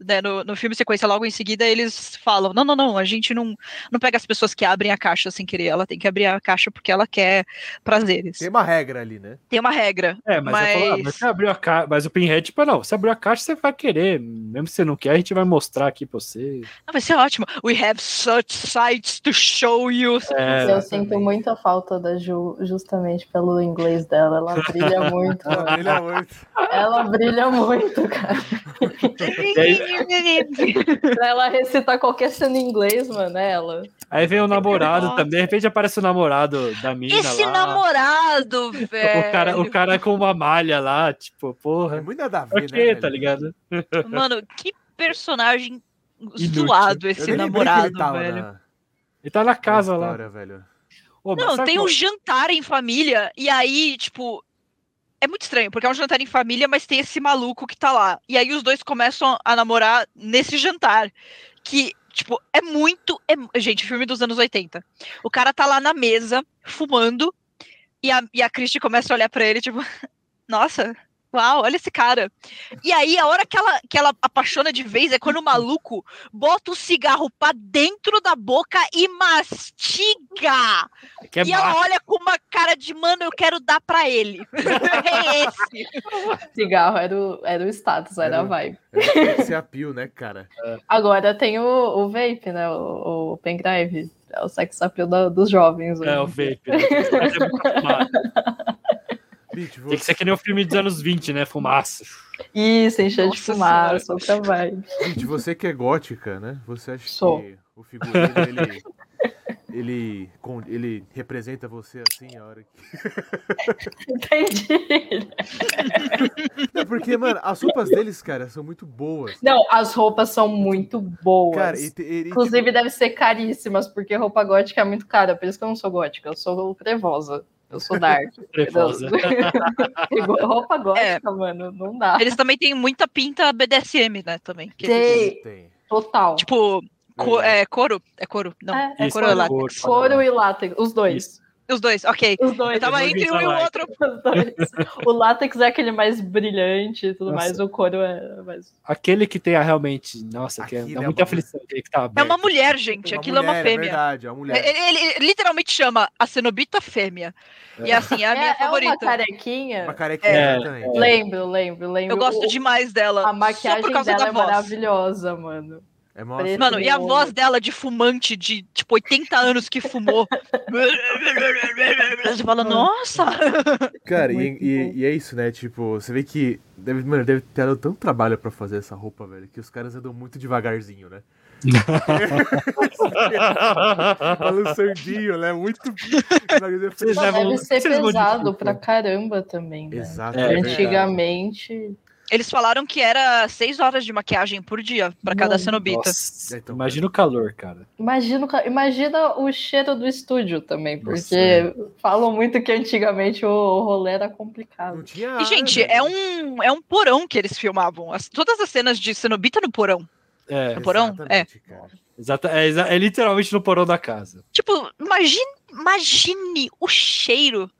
né, no, no filme sequência, logo em seguida, eles falam: não, não, não, a gente não, não pega as pessoas que abrem a caixa sem querer, ela tem que abrir a caixa porque ela quer prazeres.
Tem uma regra ali, né?
Tem uma regra.
É, mas, eu falo, ah, mas você abriu a caixa. Mas o Pinhead, tipo, não, você abriu a caixa, você vai querer. Mesmo se você não quer, a gente vai mostrar aqui pra você.
Ah, vai ser ótimo. We have such sights to show you.
É,
Eu sinto muita falta da Ju, justamente pelo inglês dela. Ela brilha muito. <laughs>
Ele é muito.
Ela brilha muito, cara. <laughs> Pra ela recitar qualquer cena em inglês, mano, é ela.
Aí vem o namorado
Nossa.
também, de repente aparece o namorado da mina
Esse
lá.
namorado, <laughs> velho.
O cara, o cara com uma malha lá, tipo,
É
porra.
muito nada a ver,
quê,
né?
tá ligado?
Mano, que personagem
Inútil.
zoado esse namorado,
ele tava
velho.
na-
Ele tá na casa
na
lá.
história, velho.
Ô,
Não, tem
qual-
um jantar em família, e aí, tipo. É muito estranho, porque é um jantar em família, mas tem esse maluco que tá lá. E aí os dois começam a namorar nesse jantar. Que, tipo, é muito. é- Gente, filme dos anos 80. O cara tá lá na mesa, fumando, e a, e a Christie começa a olhar pra ele, tipo, <laughs> nossa. Uau, olha esse cara. E aí, a hora que ela, que ela apaixona de vez é quando o maluco bota o cigarro pra dentro da boca e mastiga.
Que é
e ela olha com uma cara de, mano, eu quero dar pra ele. <laughs> é esse.
Cigarro era o, era o status, era
Era
a vibe.
É, esse apio, né, cara?
Agora tem o, o vape, né? O, o pendrive. É o sex appeal da- dos jovens.
É, o vape. Né? <laughs> É Tem que ser que nem o filme dos anos 20, né? Fumaça.
Isso, encher de fumaça, outra vibe.
Bitch, você que é gótica, né? Você acha
Sou.
que o figurino, ele... Ele, ele representa você assim a hora que. <laughs>
Entendi.
Não, porque, mano, as roupas deles, cara, são muito boas.
Não, as roupas são muito boas.
Cara, e, e- e,
Inclusive, deve ser caríssimas, porque roupa gótica é muito cara. Por isso que eu não sou gótica, eu sou trevosa. Eu sou dark. Pegou <laughs> <laughs> roupa gótica, mano, não dá.
Eles também têm muita pinta BDSM, né, também. que
Tem.
eles-
tem.
Total.
tipo, co- é, couro? É couro? Não,
É,
é,
Isso,
couro ou
couro.
látex?
Couro e látex, os dois.
Os dois, ok.
Os dois.
Eu tava
dois
entre um e o outro. <laughs>
Os dois. O látex é aquele mais brilhante e tudo
Nossa.
mais, o couro é mais.
Aquele que tem a realmente. Nossa, que é,
Aquilo é
muita
uma-
aflição. Aquele que tá
É uma mulher, gente. Aquilo é uma
mulher,
fêmea.
verdade, é uma mulher.
Ele, ele- ele literalmente chama a cenobita fêmea. E assim, é a minha
é, é uma
favorita.
carequinha.
Uma carequinha,
É,
exatamente.
Lembro, lembro, lembro.
Eu gosto
O-
demais dela.
A maquiagem
por causa
dela
da
é
voz.
maravilhosa, mano.
É
Preto.
Mano, e a voz dela de fumante de, tipo, 80 anos que fumou. Você fala, nossa!
Cara, e, e- e é isso, né? Tipo, você vê que. Deve, mano, deve ter dado tanto trabalho pra fazer essa roupa, velho, que os caras andam muito devagarzinho, né? <laughs> Balançandinho, né? Muito.
Vocês
deve ser pesado pra caramba também, né?
Exato.
É,
é verdade.
Antigamente.
Eles falaram que era 6 horas de maquiagem por dia pra cada cenobita.
Nossa,
Então,
imagina o calor, cara.
Imagina, imagina o cheiro do estúdio também,
Nossa,
porque
é.
falam muito que antigamente o, rolê era complicado.
tinha.
E, gente, é um, é um porão que eles filmavam. As- todas as cenas de cenobita no porão.
É,
No porão?
Exatamente, cara.
exata, é, é literalmente no porão da casa.
Tipo, imagine, imagine o cheiro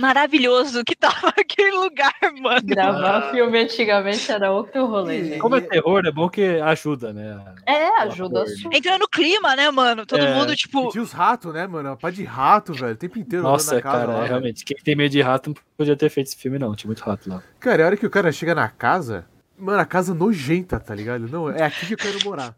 maravilhoso que tava <laughs> aquele lugar, mano.
Gravar filme antigamente era outro rolê, gente.
Como é terror, é bom que ajuda, né?
É, ajuda.
Entra no clima, né, mano? Todo
É.
mundo,
E
tipo.
tinha os ratos, né, mano? Uma pá de rato, velho. O tempo inteiro
Nossa,
casa
cara,
lá,
é, realmente. Quem tem medo de rato não podia ter feito esse filme, não. Tinha muito rato lá.
Cara, a hora que o cara chega na casa. Mano, a casa nojenta, tá ligado? Não, é aqui que eu quero morar.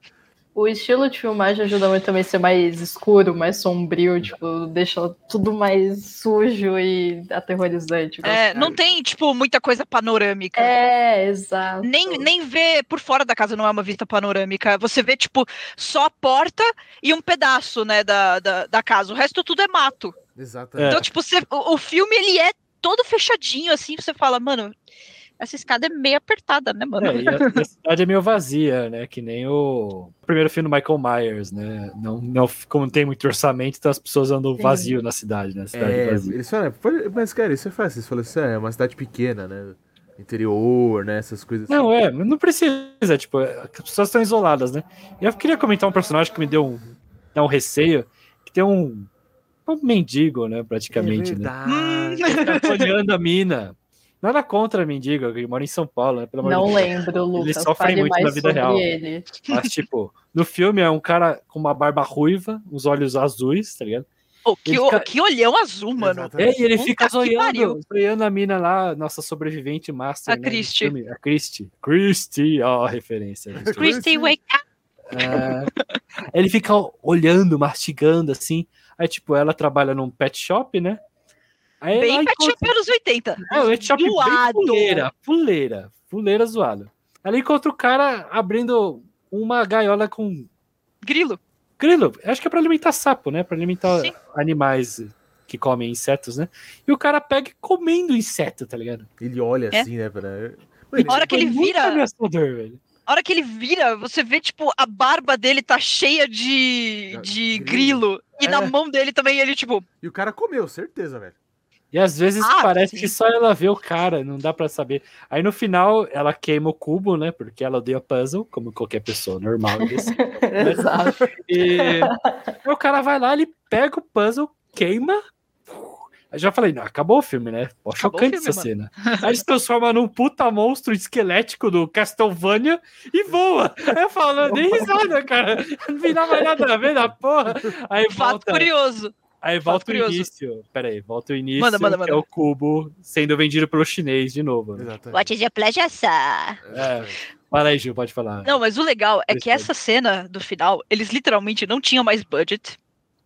O estilo de filmagem ajuda muito também a ser mais escuro, mais sombrio, tipo, deixa tudo mais sujo e aterrorizante.
é, não tem, tipo, muita coisa panorâmica.
É, exato.
Nem, nem vê por fora da casa, não é uma vista panorâmica. Você vê, tipo, só a porta e um pedaço, né, da, da, da casa. O resto tudo é mato.
Exatamente.
Então, tipo, você, o, o filme, ele é todo fechadinho, assim, você fala, mano, essa escada é meio apertada, né, mano?
É, e a, a cidade é meio vazia, né? Que nem o, o primeiro filme do Michael Myers, né? Não, não, como não tem muito orçamento, então as pessoas andam
Sim.
vazio na cidade, né? Cidade
É,
vazia.
eles falam, "Pô, mas cara, isso é fácil. Eles falam assim, "Ah, é uma cidade pequena, né? interior, né? Essas coisas assim.
Não, é, mas não precisa, tipo, as pessoas estão isoladas, né? E eu queria comentar um personagem que me deu um, um receio, que tem um, um mendigo, né, praticamente,
é
né?
verdade.
Ele <laughs> tá olhando a mina. Nada contra mendigo, ele mora em São Paulo, né? Pelo amor
Não
de Deus.
lembro, Lucas.
sofre
Fale
muito
mais
na vida real.
ele.
Mas, tipo, no filme é um cara com uma barba ruiva, os olhos azuis, tá ligado?
Oh, que,
fica-
que olhão azul, mano.
É, e ele
Puta
fica
pariu.
zoiando, zoiando a mina lá, nossa sobrevivente master.
A
né,
Christie.
A Christie. Christie, ó, a referência. <laughs>
Christy, wake up.
É, ele fica olhando, mastigando, assim. Aí, tipo, ela trabalha num pet shop, né? Aí
Bem
ela
pet
encontra-
anos 80.
É, o pet shop bem
Zoado.
fuleira, fuleira, fuleira zoada. Ela encontra o cara abrindo uma gaiola com
Grilo.
grilo. Acho que é pra alimentar sapo, né? Pra alimentar
Sim.
animais que comem insetos, né? E o cara pega e comendo inseto, tá ligado?
Ele olha
É.
assim, né? Pra...
A hora que ele vira-
ameaçador, velho.
A hora que ele vira, você vê, tipo, a barba dele tá cheia de, de
Grilo.
grilo. E
É.
na mão dele também, ele, tipo,
E o cara comeu, certeza, velho.
E às vezes
Ah,
parece
sim.
que só ela vê o cara, não dá pra saber. Aí no final ela queima o cubo, né? Porque ela odeia puzzle, como qualquer pessoa normal. e decente. <laughs>
Exato.
E aí o cara vai lá, ele pega o puzzle, queima. Aí já falei, não, acabou o filme, né? Pô, chocante
filme,
essa cena. Aí ele se transforma num puta monstro esquelético do Castlevania e voa. Aí eu falo, dei risada, cara. Não vi nada mais nada a ver na porra. Aí
fato
volta,
curioso.
Aí volta o início. Pera aí, volta o início,
Manda, manda,
que
manda.
é o cubo sendo vendido pelo chinês de novo. né?
Exatamente.
is your pleasure, sir?
É. Fala aí, Gil, pode falar.
Não, mas o legal é que essa cena do final, eles literalmente não tinham mais budget.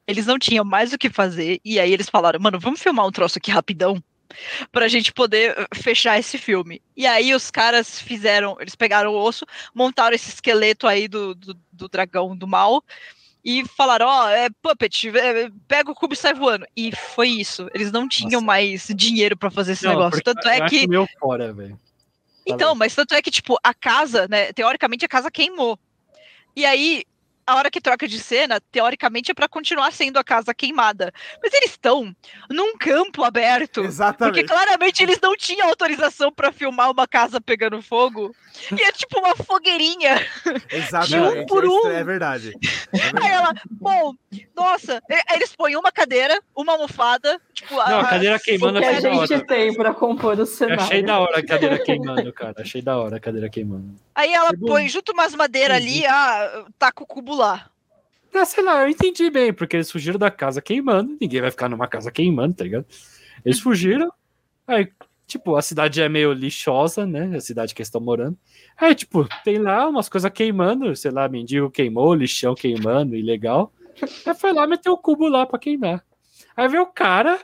Eles não tinham mais o que fazer. E aí eles falaram, mano, vamos filmar um troço aqui rapidão. Pra gente poder uh, fechar esse filme. E aí os caras fizeram. Eles pegaram o osso, montaram esse esqueleto aí do, do, do dragão do mal. E falaram, ó, é puppet, é, pega o cubo e sai voando. E foi isso. Eles não tinham
Nossa.
mais dinheiro pra fazer esse
Não,
negócio. Tanto é que.
meio fora, velho.
Então, mas tanto é que, tipo, a casa, né? Teoricamente a casa queimou. E aí, a hora que troca de cena, teoricamente é pra continuar sendo a casa queimada. Mas eles estão num campo aberto. Porque
Exatamente.
claramente eles não tinham autorização pra filmar uma casa pegando fogo. E é tipo uma fogueirinha.
Exatamente.
um por
é
um.
estra- É verdade. É
Aí
verdade.
ela, bom, nossa, aí eles põem uma cadeira, uma almofada, tipo,
Não, a cadeira queimando
O que
é
a
da hora.
gente tem pra compor o
Eu
cenário.
achei da hora a cadeira queimando, cara. Achei da hora a cadeira queimando.
Aí ela põe junto umas madeiras ali, ah, taca o cubo lá.
Ah, sei lá, eu entendi bem, porque eles fugiram da casa queimando, ninguém vai ficar numa casa queimando, tá ligado? Eles fugiram, aí, tipo, a cidade é meio lixosa, né? A cidade que eles estão morando. Aí, tipo, tem lá umas coisas queimando, sei lá, mendigo queimou, lixão queimando, ilegal. Aí foi lá meter o cubo lá pra queimar. Aí vem o cara,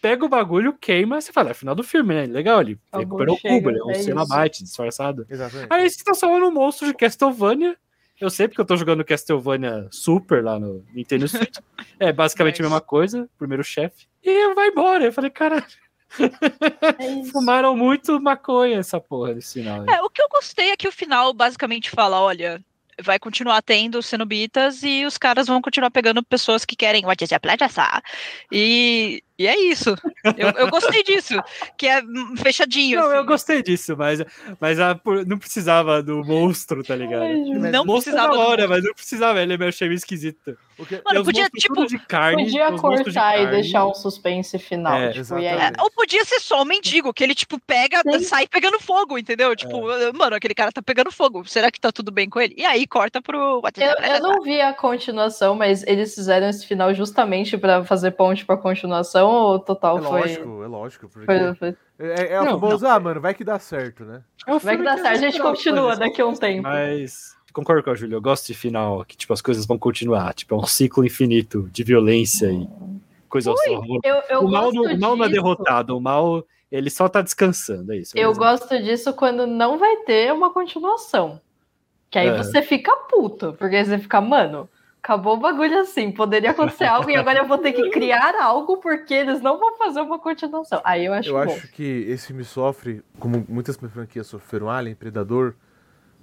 pega o bagulho, queima, você fala, é final do filme, né? Legal, ele
Tá
recuperou o cubo, ele é um
é.
Cenobite disfarçado.
Exatamente.
Aí eles se transformam num monstro de Castlevania. Eu sei porque eu tô jogando Castlevania Super lá no Nintendo Switch. É basicamente a
Nice.
mesma coisa, primeiro chefe. E vai embora. Eu falei, cara,
É <laughs>
fumaram muito maconha essa porra nesse final. aí.
É, o que eu gostei é que o final basicamente fala, olha, vai continuar tendo cenobitas e os caras vão continuar pegando pessoas que querem? E, e é isso. Eu, eu gostei disso, que é fechadinho.
Não, eu
assim.
gostei disso, mas, mas a- não precisava do monstro, tá ligado?
Ai.
Não
O monstro é
precisava
da hora, mas não precisava, ele é meio esquisito.
O que-
Mano,
Tem os
podia, tipo,
de carne.
Podia
monstros de
cortar e deixar um suspense final.
É,
tipo, e aí,
Ou podia ser só um mendigo, que ele, tipo, pega,
Sim.
sai pegando fogo, entendeu? Tipo, mano, aquele cara tá pegando fogo. Será que tá tudo bem com ele? E aí corta pro
Eu, eu não vi a continuação, mas eles fizeram esse final justamente pra fazer ponte pra continuação ou total
É
foi.
lógico, é lógico. Porque
foi, foi-
é, é o
Não,
famoso, ah, mano, vai que dá certo, né?
É um
Vai que dá certo, a gente continua
coisas.
daqui a um tempo.
Mas concordo com a Júlia, eu gosto de final que tipo as coisas vão continuar, tipo é um ciclo infinito de violência e coisas horrorosas.
Eu, eu
O mal, não, o mal não é derrotado, o mal ele só tá descansando, é isso.
Eu gosto disso quando não vai ter uma continuação. Que aí
É.
você fica puto, porque você fica, mano, acabou o bagulho assim, poderia acontecer algo e agora eu vou ter que criar algo porque eles não vão fazer uma continuação. Aí eu acho
Eu
bom.
acho que esse filme sofre, como muitas franquias sofreram, Alien, Predador,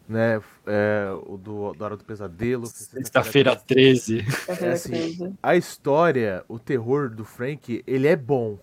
né? É, o do, da Hora do Pesadelo.
Sexta-feira 13.
Sexta-feira
é assim,
13.
A história, o terror do Frank, ele é bom.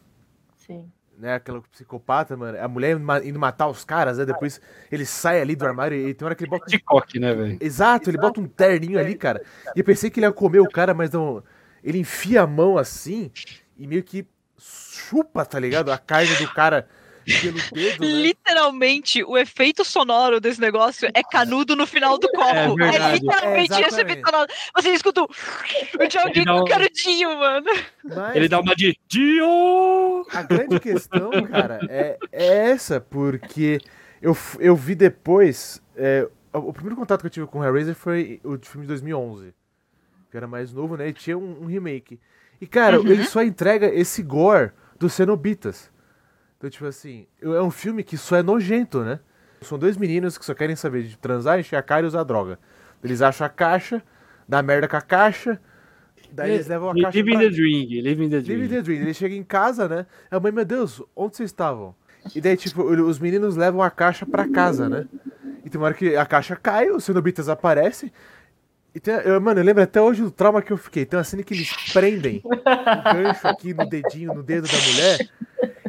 Sim.
Né? Aquela psicopata, mano. A mulher indo ma- indo matar os caras, né? Depois ele sai ali do armário e tem hora que ele bota.
De coque, né, velho?
Exato, ele bota um terninho ali, cara. E eu pensei que ele ia comer o cara, mas não. Ele enfia a mão assim e meio que chupa, tá ligado? A carne do cara pelo dedo, né?
Literalmente, o efeito sonoro desse negócio é canudo no final do copo. É,
verdade.
literalmente
É,
esse efeito sonoro. Você escuta o o Dioguinho
dá um-
com canudinho, mano.
Mas
Ele dá uma de Dio!
a grande questão, cara, é, é essa, porque eu, eu vi depois. é, o primeiro contato que eu tive com o Hellraiser foi o de filme de 2011. Que era mais novo, né? E tinha um, um remake. E, cara,
Uhum.
ele só entrega esse gore dos cenobitas. Então, tipo assim, é um filme que só é nojento, né? São dois meninos que só querem saber de transar, encher a cara e usar droga. Eles acham a caixa, dá merda com a caixa, daí eles levam a caixa
Living
pra...
the Dream, Living the Dream.
Living the Dream. Ele chega em casa, né? A mãe, meu Deus, onde vocês estavam? E daí, tipo, os meninos levam a caixa pra casa, né? E tem uma hora que a caixa cai, os cenobitas aparecem. E tem, eu, mano, eu lembro até hoje do trauma que eu fiquei. Tem uma cena que eles prendem o gancho aqui no dedinho, no dedo da mulher,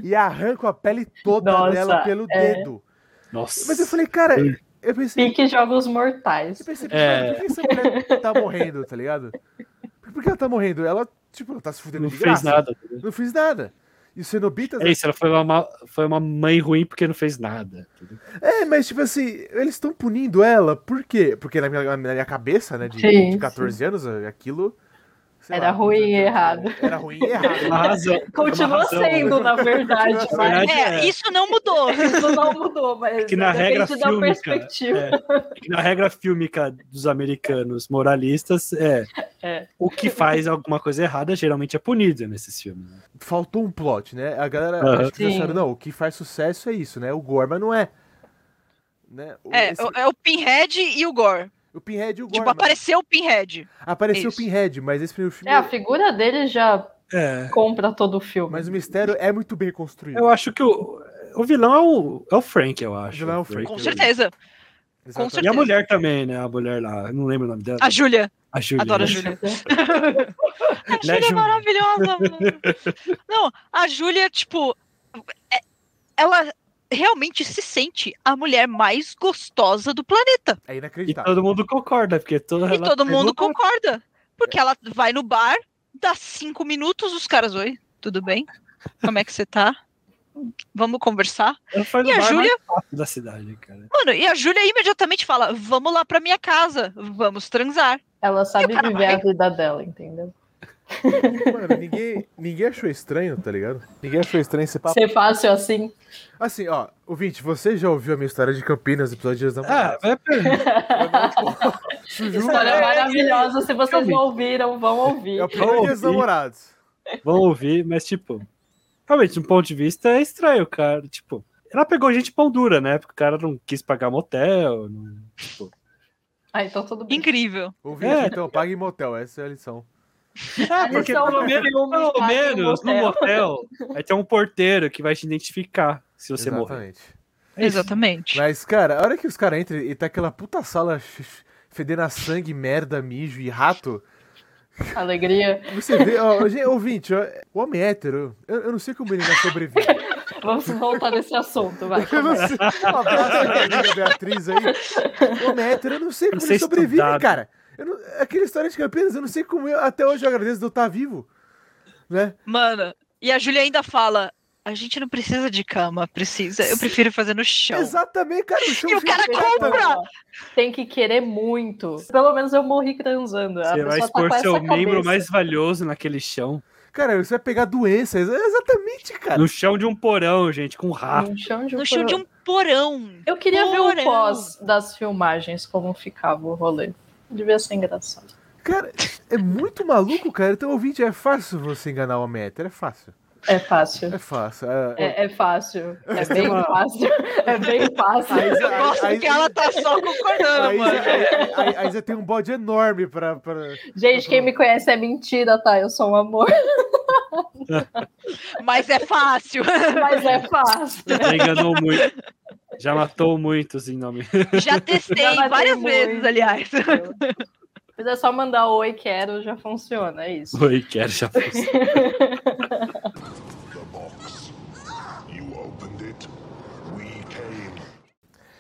e arrancam a pele toda
Nossa,
dela pelo
é.
dedo.
Nossa.
Mas eu falei, cara, eu pensei,
Pique jogos mortais.
eu pensei,
É.
por que essa mulher tá morrendo, tá ligado? Por que ela tá morrendo? Ela, tipo, ela tá se fudendo
Não
de
fez
graça.
nada. tá ligado?
Não fiz nada. E os cenobitas.
É isso, ela foi uma, ma- foi uma mãe ruim porque não fez nada.
É, mas tipo assim, eles estão punindo ela, por quê? Porque na minha, na minha cabeça, né, de,
Sim,
de 14 anos, aquilo. Sei
Era ruim e errado.
Era ruim e errado.
Continua
razão,
sendo, na verdade.
Na
mas
verdade,
É,
é.
isso não mudou. <laughs>
Isso não mudou, mas
que na regra
depende da
fílmica,
perspectiva.
é, que na regra fílmica dos americanos moralistas, é,
É.
o que faz alguma coisa errada geralmente é punido nesses filmes. né?
Faltou um plot, né? A galera
Aham.
acho que pensaram, não, o que faz sucesso é isso, né? O Gore, mas não é. Né? O,
É,
esse-
é o Pinhead e o Gore.
O Pinhead e o Gore.
Tipo,
mas-
apareceu o Pinhead.
Apareceu
isso.
o Pinhead, mas esse primeiro filme.
É, a figura dele já
É,
compra todo o filme.
Mas o mistério é muito bem construído.
eu acho que o, o vilão é o, é o Frank, eu acho.
O vilão é o Frank.
Com
eu-
certeza.
Exatamente.
E a
certeza.
mulher também, né? A mulher lá, não lembro o nome dela.
A Júlia.
A Julia.
Adoro a <laughs> <laughs>
né?
Júlia. A
Né,
Júlia é
Júlia?
maravilhosa, mano. <laughs> Não, a Júlia, tipo, é- ela realmente se sente a mulher mais gostosa do planeta.
É
E
inacreditável.
todo mundo concorda, porque toda
E todo mundo
concorda.
concorda. Porque ela vai no bar, dá cinco minutos, os caras, oi, tudo bem? Como é que você tá? Vamos conversar? E a Júlia?
da cidade, cara.
Mano, e a Júlia imediatamente fala: vamos lá pra minha casa, vamos transar.
Ela sabe viver
vai.
a vida dela, entendeu? <laughs>
Mano, ninguém, ninguém achou estranho, tá ligado? Ninguém achou estranho esse papo.
Ser fácil assim.
Assim, ó, ouvinte, você já ouviu a minha história de Campinas, episódio de
Ah,
namorados?
vai
Suju <laughs>
História
é-
maravilhosa. Se vocês
realmente.
não ouviram, vão ouvir.
é o primeiro dia dos
ouvi.
namorados.
Vão ouvir, mas tipo, realmente, de um ponto de vista é estranho, cara. Tipo, ela pegou gente pão dura, né? Porque o cara não quis pagar motel. Não... Tipo,
Ah, então tudo bem.
Incrível.
Ouvinte,
É.
então, pague em motel, essa é a lição.
Ah,
Eles
porque pelo
no
menos, pelo
no
menos no
motel.
vai ter um porteiro que vai te identificar se você morrer.
Exatamente.
É isso.
Exatamente.
Mas, cara, a hora que os caras entram e tá aquela puta sala fedendo a sangue, merda, mijo e rato,
Alegria.
você vê, ó, <laughs> gente, ouvinte, ó, o homem hétero, eu, eu não sei como ele vai sobreviver. <laughs>
Vamos voltar nesse assunto, vai.
Eu não sei. Um abraço pra Beatriz aí. O homem hétero, eu não sei como
Você
ele sobrevive,
estudado.
cara. Eu não, aquela história de Campinas, eu não sei como eu, até hoje eu agradeço de eu estar vivo. Né?
Mano, e a Júlia ainda fala: a gente não precisa de cama, precisa. Eu prefiro fazer no chão.
Exatamente, cara. O chão
E o cara compra!
Tem que querer muito. Pelo menos eu morri transando. A
Você vai
tá
expor
com
seu membro
cabeça.
mais valioso naquele chão.
Cara, você vai pegar doença. ex- Exatamente, cara.
No chão de um porão, gente, com rato.
No chão de um
No chão de
porão.
um porão.
Eu queria ver o
porão.
pós das filmagens, como ficava o rolê. Devia ser engraçado.
Cara, é muito maluco, cara. Então, ouvinte, é fácil você enganar o homem hétero. É fácil.
É fácil.
É fácil. É,
É, é fácil. É bem fácil. É bem fácil. <laughs>
Aí-
Eu gosto
aí-
que ela tá só concordando,
Aí,
mano.
aí, aí- você tem um bode enorme pra. pra...
Gente, quem me conhece é mentira, tá? Eu sou um amor.
Mas é fácil.
Mas é fácil.
Enganou muito. Já matou muitos em nome.
Já testei
já
várias
muito.
vezes, aliás.
Mas é só mandar oi, quero, já funciona, é isso.
Oi, quero, já
funciona.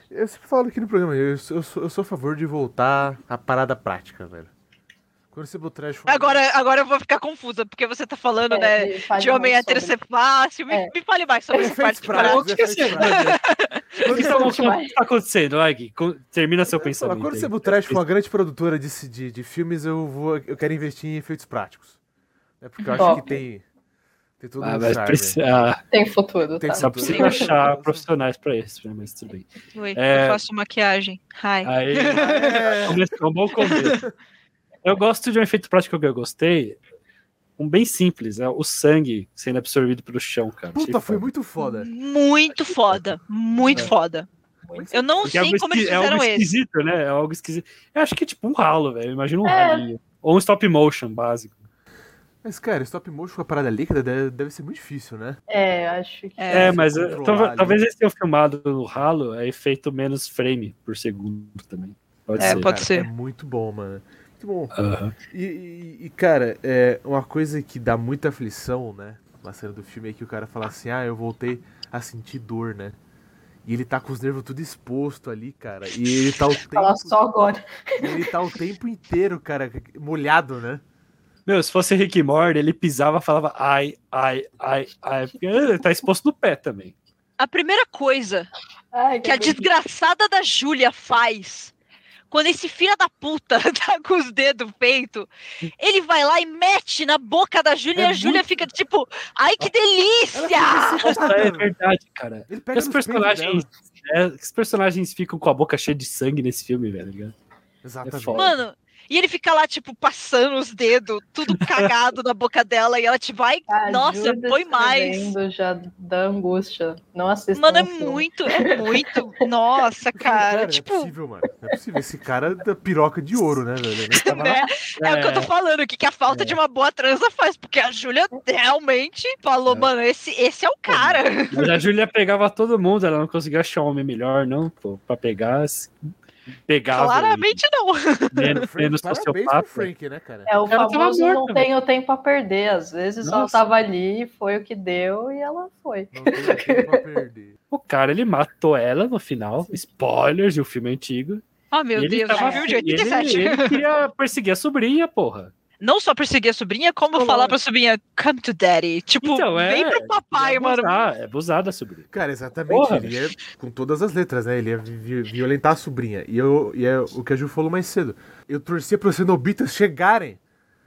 Eu sempre falo aqui no programa, eu sou, eu sou a favor de voltar à parada prática, velho. Quando você botar trash
Agora, agora eu vou ficar confusa, porque você tá falando,
É,
né? De homem hétero
sobre.
ser fácil. Me,
É.
me fale mais sobre essa
Efeitos
parte.
práticos. <laughs>
O que
você-
tá, o que tá acontecendo, Ag? Co- Termina seu pensamento.
Quando
aí.
você Trash for uma grande produtora de, de, de filmes, eu, vou, eu quero investir em efeitos práticos. É porque eu acho
Top.
que tem, tem todo
Ah, mas precisa, ah,
Tem futuro,
Tem
tá?
só
futuro.
precisa achar profissionais pra isso, né? mas tudo bem.
Oi,
É.
Eu faço maquiagem. Hi.
Aí,
É.
começou um bom começo. Eu gosto de um efeito prático que eu gostei. Um bem simples, é o sangue sendo absorvido pelo chão, cara. Achei
Puta, foi
foda.
muito foda.
Muito foda. Muito
É.
foda. Eu não
Porque é
sei
algo,
como eles
esqui- é algo
fizeram esse.
esquisito, né? É algo esquisito. Eu acho que é tipo um ralo, velho. Imagina um
É.
ralinho. Ou um stop motion básico.
Mas, cara, stop motion com a parada líquida deve, deve ser muito difícil, né?
É, acho que.
É,
É, mas eh, talvez- talvez eles tenham filmado no ralo, é feito menos frame por segundo também. Pode
É,
ser.
pode
Cara,
ser.
É muito bom, mano. Muito bom. E, e- e, cara, é uma coisa que dá muita aflição, né? Na cena do filme é que o cara fala assim: ah, eu voltei a sentir dor, né? E ele tá com os nervos tudo exposto ali, cara. E ele tá o tempo,
só agora.
ele tá o tempo inteiro, cara, molhado, né?
Meu, se fosse Rick Morty, ele pisava e falava ai, ai, ai, ai. Porque ele tá exposto no pé também.
A primeira coisa
Ai,
que a desgraçada da Júlia faz quando esse filho da puta <laughs> tá com os dedos feitos, ele vai lá e mete na boca da Júlia
É
e a Júlia
muito-
fica tipo, ai que delícia!
Nossa, é verdade, cara.
Ele pega
Os personagens, é, os personagens ficam com a boca cheia de sangue nesse filme, velho. tá ligado?
Exatamente.
foda.
Mano, e ele fica lá, tipo, passando os dedos, tudo <laughs> cagado na boca dela, e ela, tipo, ai, nossa, põe mais.
já da angústia. Não assista.
Mano, é muito, é <laughs> muito. Nossa, cara,
não é
tipo,
possível, mano. Não é possível. Esse cara da piroca de ouro, né, velho? <laughs>
Né? É, o que eu tô falando, o que, que a falta de uma boa transa faz, porque a Júlia realmente falou,
É.
mano, esse, esse é o cara.
Mas a Júlia pegava todo mundo, ela não conseguia achar um homem melhor, não, pô, pra pegar. Pegava.
Claramente não.
Menos, <laughs> menos
parabéns pro
sociopata.
Frank, né, cara?
É o
Ela
famoso
morta,
não tenho tempo a perder. Às vezes ela
Nossa.
tava ali, foi o que deu e ela foi.
Não tem tempo a perder. <laughs>
O cara, ele matou ela no final. Spoilers de um filme antigo.
Ah, meu
E ele
Deus,
tava-
um filme de
e ele-
87.
Ele, queria perseguir a sobrinha, porra.
Não só perseguir a sobrinha, como
Olá.
falar pra sobrinha, come to daddy. Tipo,
Então, é,
vem pro papai,
é
mano.
abusar, É abusar da sobrinha.
Cara, exatamente.
Porra,
ele ia, com todas as letras, né? Ele ia vi- violentar a sobrinha. E, eu, e é o que a Ju falou mais cedo. Eu torcia para os cenobitas chegarem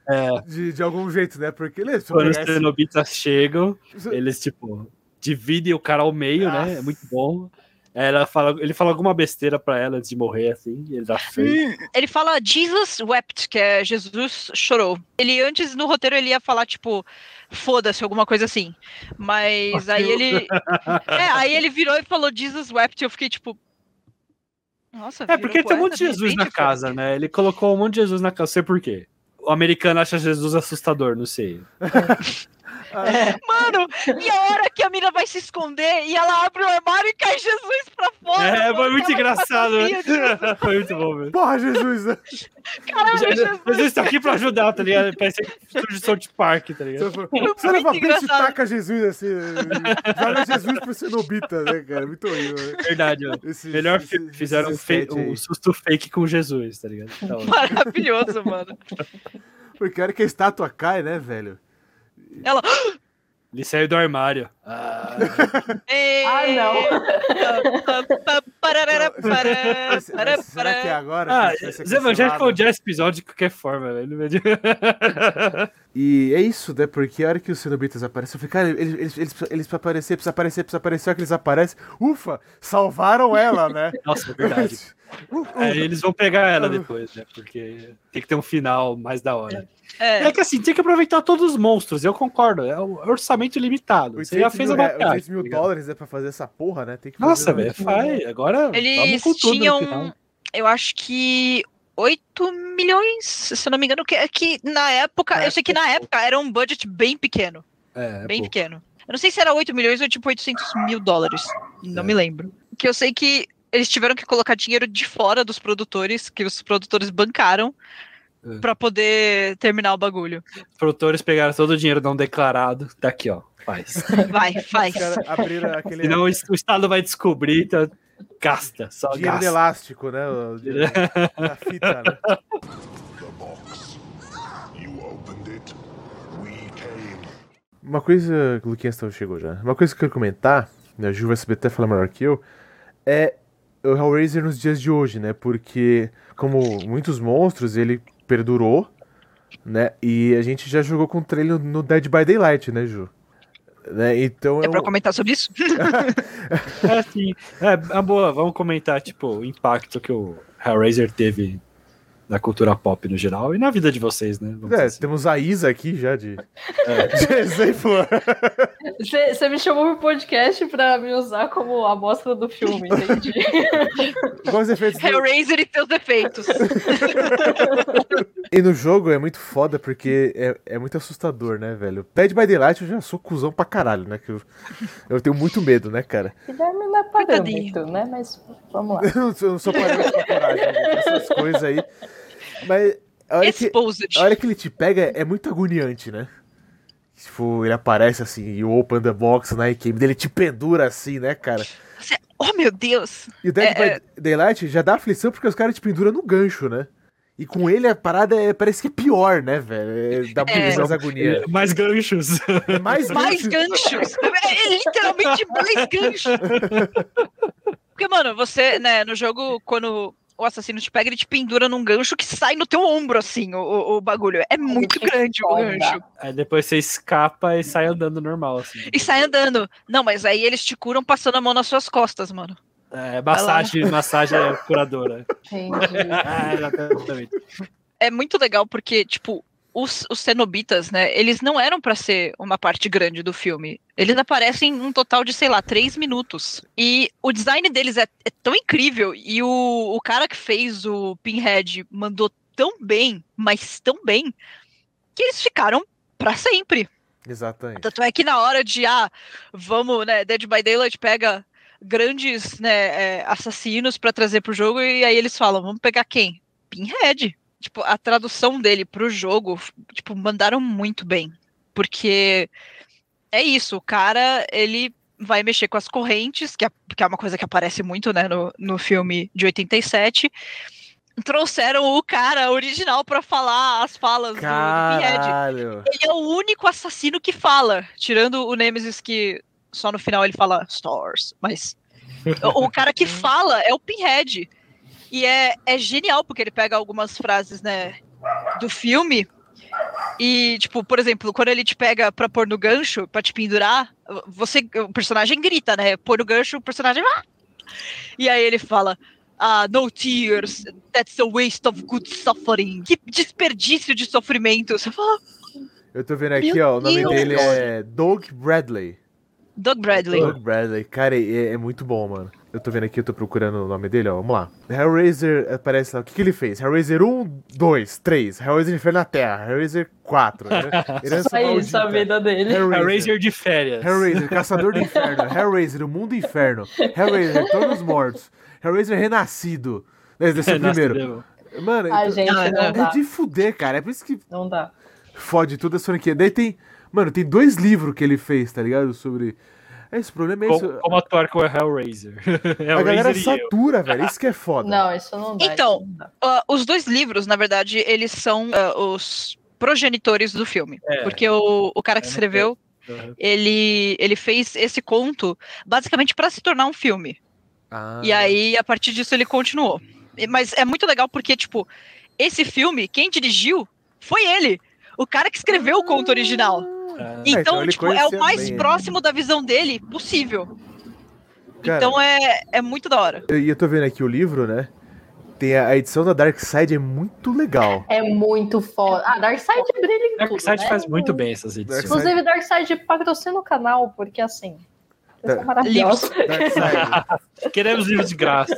É,
de, de algum jeito, né? Porque ele se eu
quando os cenobitas chegam, eles, tipo, dividem o cara ao meio, né? É
Nossa.
muito bom. Ela fala, ele fala alguma besteira pra ela antes de morrer, assim, ele dá feio.
Hum, ele fala Jesus wept, que é Jesus chorou. Ele antes no roteiro ele ia falar tipo foda-se alguma coisa assim. Mas aí ele <laughs> É, aí ele virou e falou Jesus wept e eu fiquei tipo Nossa,
É, porque tem um monte de
poeta,
Jesus na casa, né? Ele colocou um monte de Jesus na casa, não sei por quê. O americano acha Jesus assustador, não sei. <laughs>
Mano, e a hora que a mina vai se esconder e ela abre o armário e cai Jesus pra fora.
É,
mano,
foi muito engraçado. né? <laughs> foi muito bom, velho.
Porra, Jesus! né?
Caralho, Jesus.
Jesus tá aqui pra ajudar, tá ligado? Parece que de South Park, tá ligado?
Você leva peixe e taca Jesus assim. Joga Jesus pro cenobita, né, cara? Muito horrível. né?
Verdade, mano.
Esse-
Melhor
esse-
fi- fizeram um,
esse
um susto fake com Jesus, tá ligado? Tá ótimo.
Maravilhoso, mano.
Porque a hora que a estátua cai, né, velho?
Ela.
Ele saiu do armário. Ah,
Ah,
Esse- mas será que é agora?
ah os evangélicos vão odiar esse episódio de qualquer forma, velho. <laughs>
E é isso, né? Porque a hora que os cenobitas aparecem, eu falei, cara, eles, eles, eles, precisam- eles precisam aparecer, precisa aparecer, precisa aparecer. A hora que eles aparecem, ufa, salvaram ela, né? <laughs>
Nossa, é verdade.
Uh, uh.
Aí eles vão pegar ela depois, né? Porque tem que ter um final mais da hora.
É,
É que assim, tem que aproveitar todos os monstros, eu concordo. É um orçamento limitado. Você já
800
fez a
mil, re-
maquiagem.
800 mil
tá
dólares, né, pra fazer essa porra, né? Tem que fazer
Nossa, velho, faz. Agora vamos
eles tinham, eu acho que 8 milhões, se eu não me engano, que, que na época,
É,
eu sei que na época era um budget bem pequeno,
É,
bem
pô.
pequeno. Eu não sei se era 8 milhões ou tipo 800 mil dólares, não
É.
me lembro. Que eu sei que eles tiveram que colocar dinheiro de fora dos produtores, que os produtores bancaram,
É.
pra poder terminar o bagulho.
Os produtores pegaram todo o dinheiro não declarado. Tá aqui, ó. Faz. <laughs>
Vai, faz.
Aquele.
Senão o Estado vai descobrir. Tá... Gasta, só
Dinheiro de
gasta.
elástico, né? o <laughs> dinheiro Da fita, né?
The box. You opened it. We came.
Uma coisa. O Luquinhas então chegou já. Uma coisa que eu quero comentar, né? A Ju vai saber até falar melhor que eu, é o Hellraiser nos dias de hoje, né? Porque, como muitos monstros, ele perdurou, né? E a gente já jogou com o trailer no Dead by Daylight, né, Ju? Né? Então
É
é
pra
um-
comentar sobre isso? <laughs>
É, sim. É, é boa, vamos comentar, tipo, o impacto que o Hellraiser teve na cultura pop no geral e na vida de vocês, né? Vamos
É,
assim.
temos a Isa aqui já de, <laughs> de exemplo.
Você me chamou pro podcast pra me usar como amostra do filme, entendi. <laughs>
Os efeitos do...
Hellraiser e seus defeitos. <laughs>
E no jogo é muito foda porque é, é muito assustador, né, velho? Dead by Daylight eu já sou cuzão pra caralho, né? Que eu, eu tenho muito medo, né, cara?
Guilherme não é parâmetro, né? Mas vamos lá.
Eu não sou, parâmetro pra coragem, gente, essas coisas aí. Mas a hora, que,
Exposed.
a hora que ele te pega é muito agoniante, né? Tipo, ele aparece assim, e o Open the Box na game dele te pendura assim, né, cara?
Você- Oh, meu Deus.
E o Dead
É,
by Daylight já dá aflição porque os caras te penduram no gancho, né? E com ele a parada é, parece que é pior, né, velho? É, dá muito
É.
mais agonia.
Mais ganchos.
É mais,
Mais
gancho.
ganchos. É literalmente mais ganchos. <laughs> Porque, mano, você, né, no jogo, quando o assassino te pega, ele te pendura num gancho que sai no teu ombro, assim, o, o- bagulho. É muito grande o gancho.
Aí depois você escapa e sai andando normal, assim.
E sai andando. Não, mas aí eles te curam passando a mão nas suas costas, mano.
É, massagem, massagem é curadora.
Entendi. <laughs>
Ah, exatamente.
É muito legal porque, tipo, os, os cenobitas, né, eles não eram pra ser uma parte grande do filme. Eles aparecem um total de, sei lá, três minutos. E o design deles é, é tão incrível. E o, o cara que fez o Pinhead mandou tão bem, mas tão bem, que eles ficaram pra sempre.
Exatamente.
Tanto é que na hora de, ah, vamos, né, Dead by Daylight pega grandes né, é, assassinos pra trazer pro jogo, e aí eles falam, vamos pegar quem? Pinhead. Tipo, a tradução dele pro jogo, tipo, mandaram muito bem. Porque é isso, o cara, ele vai mexer com as correntes, que é, que é uma coisa que aparece muito, né, no, no filme de 87. Trouxeram o cara original pra falar as falas do, do Pinhead
Caralho.
ele é o único assassino que fala, tirando o Nemesis que só no final ele fala stars, mas o cara que fala é o Pinhead. E é, é genial porque ele pega algumas frases, né, do filme e tipo, por exemplo, quando ele te pega pra pôr no gancho, pra te pendurar, você o personagem grita, né? Pôr no gancho, o personagem ah! E aí ele fala ah, no tears, that's a waste of good suffering. Que desperdício de sofrimento. Você fala,
Eu tô vendo aqui, ó. O nome dele é Doug Bradley.
Doug Bradley.
Doug Bradley. Cara, é, é muito bom, mano. Eu tô vendo aqui, eu tô procurando o nome dele, ó. Vamos lá. Hellraiser, aparece lá. O que, que ele fez? Hellraiser 1, 2, 3. Hellraiser Inferno na Terra. Hellraiser 4. Né? <laughs> Herança
Só isso a vida dele.
Hellraiser.
Hellraiser de férias.
Hellraiser, Caçador do Inferno. <laughs> Hellraiser, o Mundo Inferno. Hellraiser, Todos os Mortos. Hellraiser Renascido. Esse é o primeiro. Mano, então-
gente,
Ah,
não
é
dá.
de fuder, cara. É por isso que
Não dá.
fode tudo a franquia. Daí tem. Mano, tem dois livros que ele fez, tá ligado? Sobre. Esse problema é isso.
Como, como atuar com o Hellraiser. <laughs>
A galera
eu.
satura, velho. Isso que é foda.
Não, isso não dá.
Então,
não dá.
Ah, os dois livros, na verdade, eles são ah, os progenitores do filme.
É.
Porque o, o cara que
É,
escreveu,
Uhum.
ele, ele fez esse conto basicamente para se tornar um filme.
Ah,
E aí, a partir disso, ele continuou. Mas é muito legal porque, tipo, esse filme, quem dirigiu foi ele. O cara que escreveu o conto original.
Ah,
então
Então, tipo, é o mais
bem, né?
próximo da visão dele possível.
Cara,
Então é, é muito da hora.
E eu tô vendo aqui o livro, né? Tem a, a edição da Dark Side é muito legal.
É muito foda. Ah, Darkseid brilha em tudo,
Darkseid
né?
faz muito bem essas edições.
Inclusive, Darkseid patrocina o canal, porque assim. É. <laughs>
Dark Side.
Queremos livros de graça.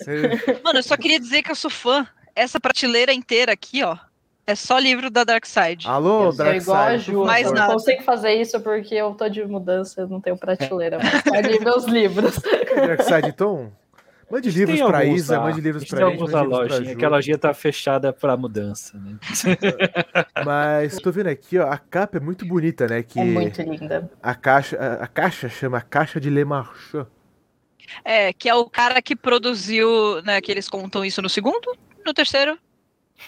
Mano, eu só queria dizer que eu sou fã. Essa prateleira inteira aqui, ó, é só livro da Dark Side.
Alô,
Eu
Dark
igual a
Side.
Ju,
por
Mais
eu não consigo fazer isso porque eu tô de mudança, eu não tenho prateleira. Mas <laughs> pode meus livros.
Dark Side, então. Mande livros
Tem
pra
alguns
Isa,
lá.
mande livros
Tem
pra gente,
alguns lojinha,
Ju.
que a lojinha tá fechada pra mudança, né? <laughs>
Mas tô vendo aqui, ó, a capa é muito bonita, né? Que
É muito linda.
a caixa, a, a caixa chama Caixa de Le Marchand.
É, que é o cara que produziu, né, que eles contam isso no segundo, no terceiro,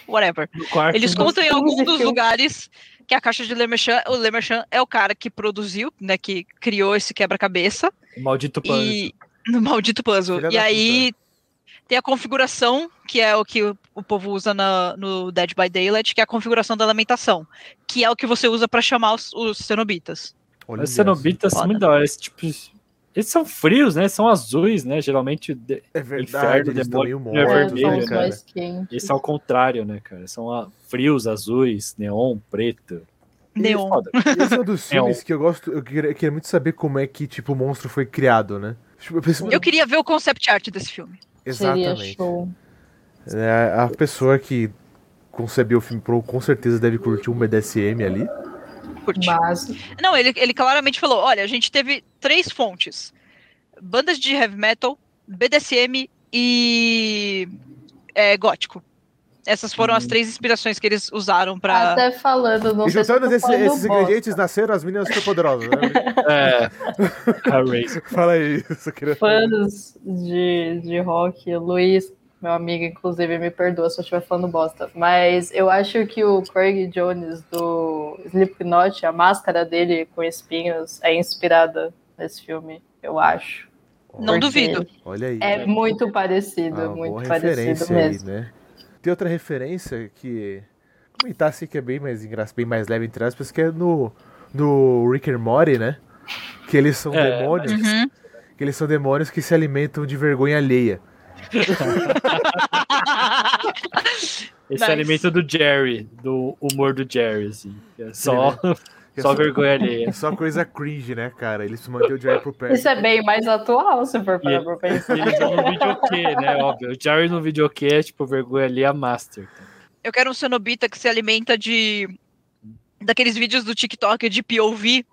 whatever. Eles contam em algum dos lugares que a caixa de Lemerchan, o Lemerchan é o cara que produziu, né, que criou esse quebra-cabeça
o maldito puzzle.
e <laughs> no maldito puzzle.
Filha
e aí tem a configuração, que é o que o, o povo usa na- no Dead by Daylight, que é a configuração da lamentação, que é o que você usa pra chamar os, os cenobitas.
Olha
Os cenobitas são muito da hora. Esse tipo, eles são frios, né? São azuis, né? Geralmente de-
É
Inferno,
verdade, eles estão meio
demônio, é
mortos,
vermelho,
né, cara?
eles são ao contrário, né, cara? São ah, frios, azuis, neon, preto.
Neon.
Foda.
Esse é um dos <laughs>
É
filmes que eu gosto. Eu queria, eu queria muito saber como é que, tipo, o monstro foi criado, né? Tipo, eu penso,
Eu queria ver o concept art desse filme.
Seria
Exatamente.
show.
É, a pessoa que concebeu o filme pro, com certeza deve curtir um BDSM ali.
Curti.
Base.
Não, ele, ele claramente falou: olha, a gente teve três fontes: bandas de heavy metal, BDSM e é, gótico. Essas foram as três inspirações que eles usaram pra.
Até falando, não
e
se
juntando
tô
esses,
falando
esses
bosta.
ingredientes nasceram as meninas superpoderosas, né?
É. <laughs>
Fala isso eu queria
fãs de, de rock, Luiz, meu amigo, inclusive, me perdoa se eu estiver falando bosta, mas eu acho que o Craig Jones do Slipknot, a máscara dele com espinhos, é inspirada nesse filme, eu acho.
Não duvido.
Olha aí.
É muito parecido,
Ah,
muito parecido mesmo.
aí, né? Tem outra referência que. Comentar assim que é bem mais engraçado, bem mais leve entre aspas, que é no, no Rick and Morty, né? Que eles são
É,
demônios.
Uhum.
Que eles são demônios que se alimentam de vergonha alheia.
Esse
Nice.
é o alimento do Jerry, do humor do Jerry, assim. É <laughs> só,
Que é
só vergonha alheia. <laughs>
É só coisa cringe, né, cara? Eles mantêm o Jerry por perto.
Isso é bem mais atual, se for parar pra pensar.
E eles vão no videokê, né? Óbvio. O Jerry no videokê é tipo vergonha alheia master.
Eu quero um cenobita que se alimenta de. Daqueles vídeos do TikTok de POV.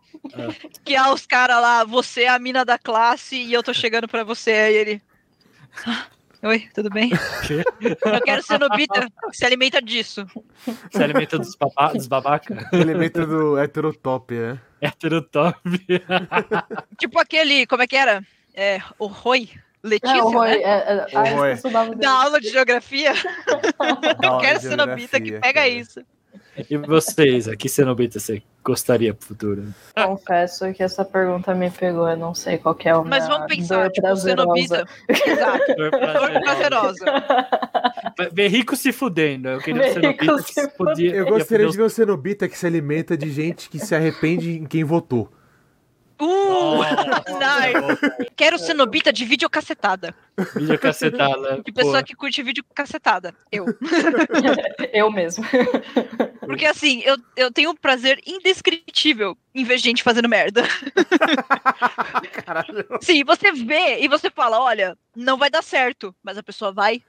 Que é os caras lá, você é a mina da classe e eu tô chegando pra você. Aí ele. "Ah, Oi, tudo bem? <laughs>
Quê?
Eu quero cenobita que se alimenta disso.
Se alimenta dos, baba dos babaca.
Elemento do heterotop, né?
Hétero top. <laughs>
Tipo aquele. Como é que era? É, o Roy? Letícia,
É, o Roy,
né?
é, é,
O
ah,
Roy.
Da aula de geografia. Eu quero
de
cenobita que pega
cara.
isso.
E vocês, a que cenobita você gostaria pro futuro?
Confesso que essa pergunta me pegou, eu não sei qual que é o
Mas vamos pensar, tipo, cenobita. Exato.
Dor
prazerosa.
Ver rico se fudendo. Eu queria
Ver
um cenobita
se
se podia.
Eu
ia
gostaria de ver o Cenobita que se alimenta de gente que se arrepende em quem votou.
Uh! <laughs> Nice. Quero cenobita de videocassetada.
Vídeo cacetada. <laughs>
De pessoa
pô.
que curte vídeo cacetada. Eu. <laughs>
Eu mesmo.
Porque assim, eu, eu tenho um prazer indescritível em ver gente fazendo merda.
Caralho.
Sim, você vê e você fala, olha, não vai dar certo. Mas a pessoa vai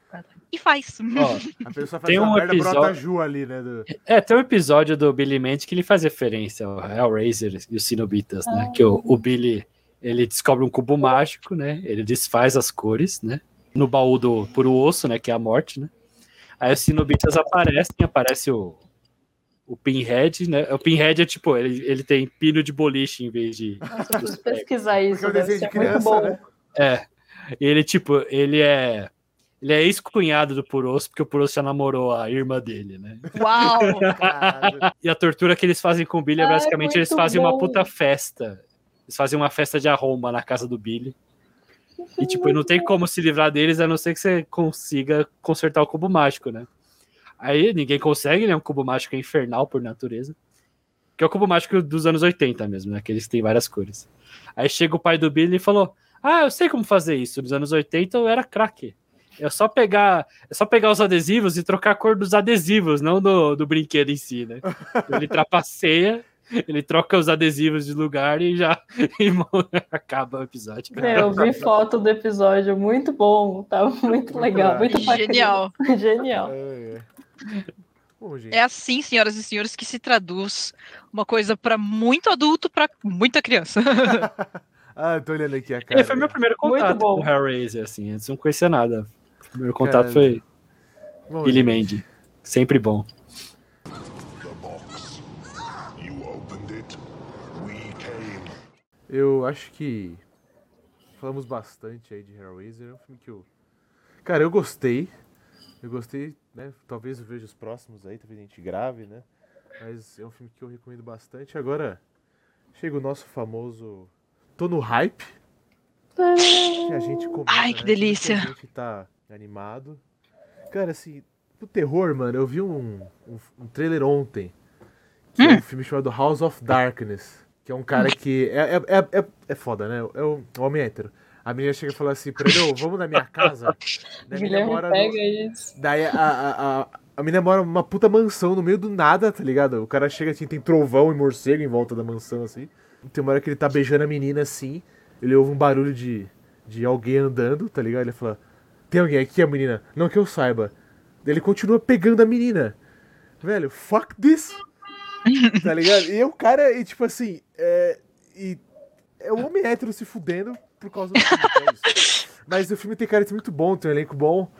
e faz.
Ó, <laughs>
A pessoa faz
Tem
uma
um
merda, brota
episódio-
Ju ali, né? do-
É, tem um episódio do Billy Mandy que ele faz referência ao Hellraiser e os Cenobitas, né? Que o, o Billy, ele descobre um cubo mágico, né? Ele desfaz as cores, né? No baú do puro osso, né? Que é a morte, né? Aí os Cenobitas aparecem, aparece o, o Pinhead, né? O Pinhead é tipo, ele, ele tem pino de boliche em vez de...
Nossa, pesquisar isso,
Porque é
deve ser
de
muito
criança,
bom.
né?
É. Ele, tipo, ele é... Ele é ex-cunhado do Purosso, porque o Purosso já namorou a irmã dele, né?
Uau! <laughs>
Caralho.
E a tortura que eles fazem com o Billy é
Ai,
basicamente eles fazem uma
bom.
puta festa. Eles fazem uma festa de arromba na casa do Billy. E, tipo, não tem como se livrar deles a não ser que você consiga consertar o cubo mágico, né? Aí ninguém consegue, né? Um cubo mágico é infernal por natureza. Que é o cubo mágico dos anos 80 mesmo, né? Aqueles que tem várias cores. Aí chega o pai do Billy e falou: Ah, eu sei como fazer isso. Nos anos 80 eu era craque. É só pegar, é só pegar os adesivos e trocar a cor dos adesivos, não do, do brinquedo em si, né? Ele trapaceia, ele troca os adesivos de lugar e já <laughs> e acaba o episódio.
Meu, eu vi foto do episódio, muito bom, tá muito legal, muito.
Genial. <laughs>
Genial.
É, é.
É assim, senhoras e senhores, que se traduz uma coisa pra muito adulto pra muita criança. <laughs>
Ah, eu tô olhando aqui a cara.
Ele foi meu primeiro
Muito
contato
bom.
com o Hellraiser, assim, antes não conhecia nada. Primeiro contato
Cara,
foi
Bom,
Billy
gente,
Mandy. Sempre bom.
The box. You opened it. We came.
Eu acho que falamos bastante aí de Hellraiser. É um filme que eu. Cara, eu gostei. Eu gostei, né? Talvez eu veja os próximos aí, talvez a gente grave, né? Mas é um filme que eu recomendo bastante. Agora, chega o nosso famoso. Tô no hype. Que a gente comenta,
Ai, que
né?
delícia.
A gente tá animado. Cara, assim, pro terror, mano, eu vi um, um, um trailer ontem. Que
Hum.
é um filme chamado House of Darkness. Que é um cara que. É, é, é, é, é foda, né? É o, é o homem hétero. A menina chega e fala assim ô, vamos na minha casa. <laughs> Daí a menina mora no-
isso.
Daí a, a, a, a menina mora numa puta mansão no meio do nada, tá ligado? O cara chega assim, tem trovão e morcego em volta da mansão, assim. Tem uma hora que ele tá beijando a menina assim, ele ouve um barulho de, de alguém andando, tá ligado? Ele fala, tem alguém aqui, a menina? Não que eu saiba. Ele continua pegando a menina. Velho, fuck this! <laughs> tá ligado? E o cara, e tipo assim, é. E é o homem hétero se fudendo por causa do filme, é isso. Mas o filme tem cara de muito bom, tem um elenco bom,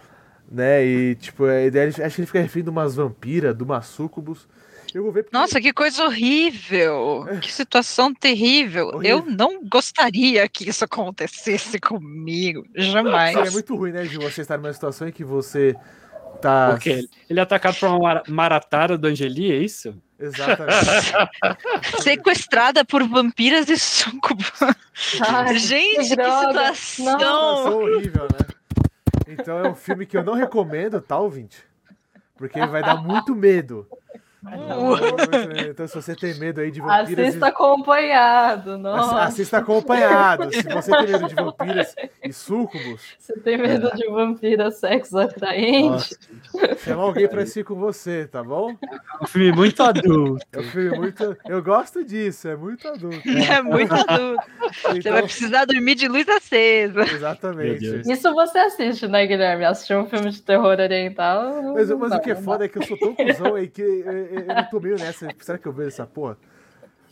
né? E tipo, a ideia, acho que ele fica refém de umas vampiras, de umas súcubos. Eu vou ver porque.
Nossa, que coisa horrível! Que situação terrível!
Horrível.
Eu não gostaria que isso acontecesse comigo. Jamais.
É muito ruim, né, de você estar numa situação em que você tá.
Porque ele é atacado por uma mara- maratara do Angeli, é isso?
Exatamente. <laughs>
Sequestrada por vampiras e sucubos. <laughs>
Ai,
Gente, que situação!
situação horrível, né? Então é um filme que eu não recomendo, tá, ouvinte? Porque vai dar muito medo. Muito medo. Então, se você tem medo aí de vampiras.
Assista acompanhado, nossa.
Assista acompanhado. Se você tem medo de vampiras e súcubos, <laughs>
Você tem medo de vampira sexo atraente?
chama alguém pra assistir com você, tá bom?
É um filme muito adulto.
É um filme muito. Eu gosto disso, é muito adulto. <laughs>
É muito adulto. Você
Então,
vai precisar dormir de luz acesa.
Exatamente.
Isso você assiste, né, Guilherme? Assistir um filme de terror oriental.
Mas, mas o que é foda é que eu sou tão cuzão aí que <laughs> eu, eu- eu não tô meio nessa. Será que eu vejo essa porra?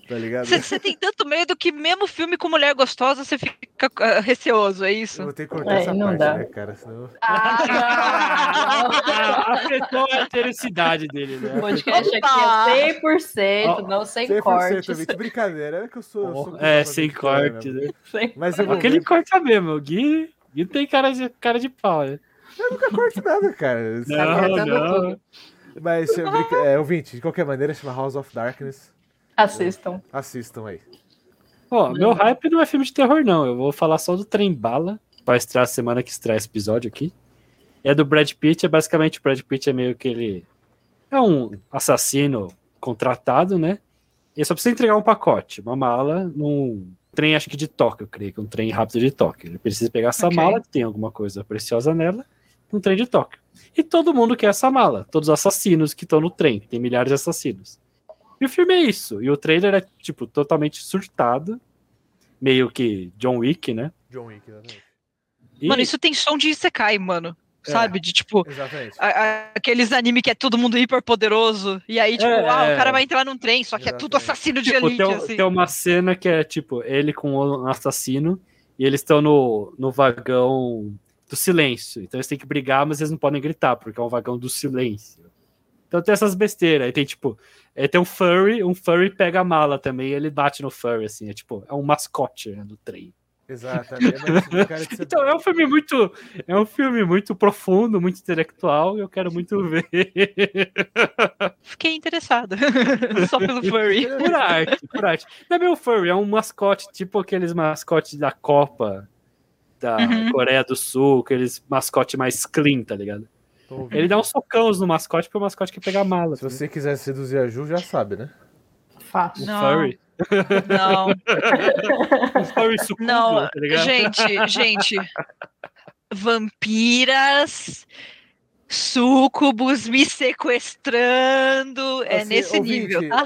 Tá ligado?
Você, tem tanto medo que mesmo filme com mulher gostosa você fica ah, receoso, é
Eu
isso?
vou ter que cortar
É,
essa
não
parte,
dá.
né, cara? Senão...
Ah,
Ah, Afetou a hetericidade dele,
não. O
né?
podcast aqui é 100%, não sem
100%
cortes.
brincadeira. É que eu sou. eu sou
É, sem
gente falar,
corte,
né?
né?
Sem-
Mas eu
Aquele
ver.
corta mesmo, o Gui, Gui tem cara de, cara de pau, né?
Eu nunca corto nada, cara. Tá
Não,
cortando
não.
tudo. Mas, é, brinca... é, ouvinte, de qualquer maneira, chama House of Darkness.
Assistam.
Assistam aí.
Ó, meu hype não é filme de terror, não. Eu vou falar só do Trem Bala, pra estrear a semana que estreia esse episódio aqui. É do Brad Pitt, é basicamente o Brad Pitt é meio que ele. É um assassino contratado, né? Ele só precisa entregar um pacote, uma mala, num trem, acho que de Tóquio, eu creio que é um trem rápido de Tóquio. Ele precisa pegar essa
Ok.
mala, que tem alguma coisa preciosa nela, num trem de Tóquio. E todo mundo quer essa mala, todos os assassinos que estão no trem, tem milhares de assassinos. E o filme é isso. E o trailer é, tipo, totalmente surtado. Meio que John Wick, né?
John Wick, exatamente.
E-
Mano, isso tem som de Isekai, mano.
É.
Sabe? De tipo,
Exatamente.
a- a- aqueles anime que é todo mundo hiper poderoso. E aí, tipo,
É,
ah,
é.
o cara vai entrar num trem, só que é tudo
Exatamente.
assassino de
tipo,
elite,
tem,
assim.
tem uma cena que é, tipo, ele com um assassino e eles estão no, no vagão do silêncio. Então eles têm que brigar, mas eles não podem gritar, porque é um vagão do silêncio. Então tem essas besteiras. Aí tem, tipo, aí tem um furry, um furry pega a mala também e ele bate no furry, assim. É tipo, é um mascote né, do trem.
De ser- <laughs>
Então é um filme muito. É um filme muito profundo, muito intelectual, e eu quero muito ver. <laughs>
Fiquei interessada. <laughs> Só pelo furry.
por arte, por arte. Não é meu furry, é um mascote, tipo aqueles mascotes da Copa da
Uhum.
Coreia do Sul, aqueles mascote mais clean, tá ligado? Ele dá uns socãos no mascote porque o mascote quer pegar a mala.
Se você quiser seduzir a Ju, já sabe, né?
Fácil.
Não.
furry.
Não, <laughs>
Um furry sucubo,
não,
tá
gente, gente. <laughs> Vampiras, súcubos me sequestrando. É
Assim,
nesse
ouvinte,
nível, tá?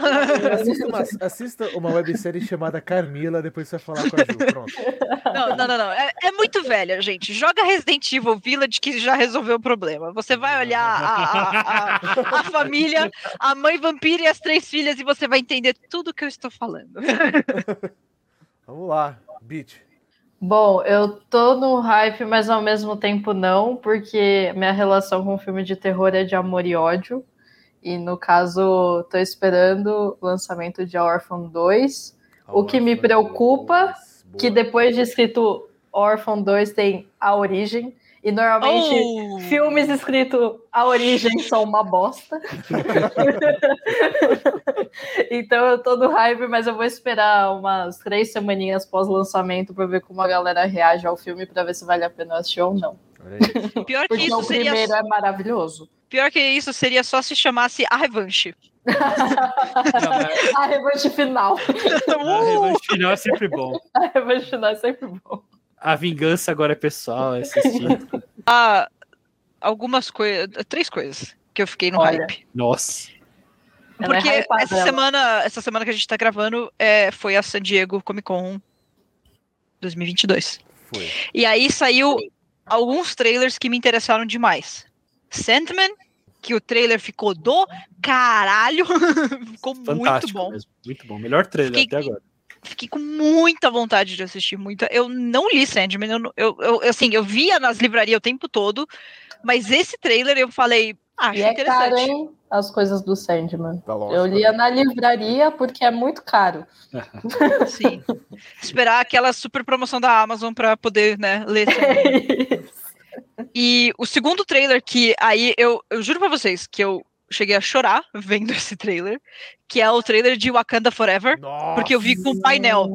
Assista uma, assista uma websérie chamada Carmila, depois você vai falar com a Ju. Pronto. <laughs>
Não, não, não, não. É, é muito velha, gente. Joga Resident Evil Village que já resolveu o problema. Você vai olhar a, a- a- a família, a mãe vampira e as três filhas e você vai entender tudo que eu estou falando. <laughs>
Vamos lá, Beat.
Bom, eu tô no hype, mas ao mesmo tempo não, porque minha relação com filme de terror é de amor e ódio. E no caso, tô esperando o lançamento de Orphan 2, O que me preocupa, que depois de escrito Orphan 2 tem A Origem. E normalmente
Oh!
filmes escritos A Origem são uma bosta. <laughs> <laughs> <laughs> então eu tô no hype, mas eu vou esperar umas três semaninhas pós-lançamento pra ver como a galera reage ao filme pra ver se vale a pena assistir ou não. <laughs>
Pior que isso
o
seria.
primeiro é maravilhoso.
Pior que isso seria só se chamasse A Revanche. <laughs>
A revanche final.
a revanche final é sempre bom.
A revanche final é sempre bom.
A vingança agora é pessoal, é.
Ah, algumas coisas. Três coisas que eu fiquei no
Olha.
hype.
Nossa.
Ela é
Porque
hypada,
essa semana, essa semana que a gente tá gravando é, foi a San Diego Comic Con 2022.
Foi.
E aí saiu alguns trailers que me interessaram demais. Sandman, que o trailer ficou do caralho. <laughs> ficou muito
Fantástico
bom.
mesmo. Muito bom. Melhor trailer
Fiquei-
até agora.
Fiquei com muita vontade de assistir. Muita. Eu não li Sandman. Eu, eu, eu- assim, eu via nas livrarias o tempo todo. Mas esse trailer eu falei, acho
E é
interessante.
caro, hein? As coisas do Sandman.
Tá longe.
Eu lia na livraria porque é muito caro. <laughs>
Sim. Esperar aquela super promoção da Amazon pra poder, né, ler. <laughs> Sandman. E o segundo trailer que aí eu, eu juro pra vocês que eu cheguei a chorar vendo <laughs> esse trailer, que é o trailer de Wakanda Forever,
Nossa.
porque eu vi com o painel.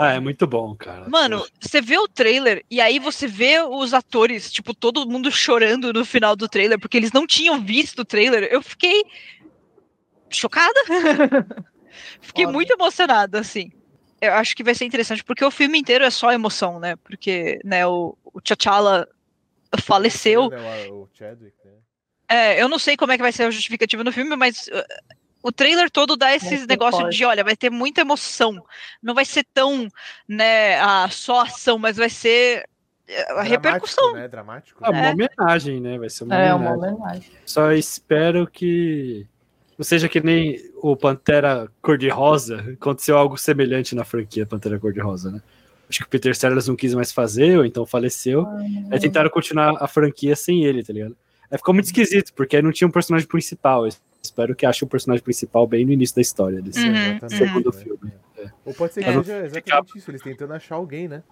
Ah, é muito bom, cara.
Mano, você vê o trailer e aí você vê os atores, tipo, todo mundo chorando no final do trailer, porque eles não tinham visto o trailer. Eu fiquei chocada. <laughs> fiquei
Foda.
muito emocionada, assim. Eu acho que vai ser interessante, porque o filme inteiro é só emoção, né? Porque, né, o, o T'Challa faleceu.
Né, o- Chadwick?
É, eu não sei como é que vai ser a justificativa no filme, mas uh, o trailer todo dá esses negócios
forte.
de, olha, vai ter muita emoção. Não vai ser tão, né, a só ação, mas vai ser eh, a repercussão.
Né? Dramático.
Ah, uma
É.
homenagem, né? Vai ser uma
É uma
homenagem.
homenagem.
Só espero que não seja que nem o Pantera Cor-de-Rosa. Aconteceu algo semelhante na franquia Pantera Cor-de-Rosa, né? Acho que o Peter Sellers não quis mais fazer, ou então faleceu. Aí tentaram continuar a franquia sem ele, tá ligado? Aí ficou muito esquisito, porque aí não tinha um personagem principal. Eu espero que ache o personagem principal bem no início da história desse
Uhum,
Exatamente,
segundo
né?
filme.
Ou pode ser que
É.
seja exatamente isso, eles tentando achar alguém, né?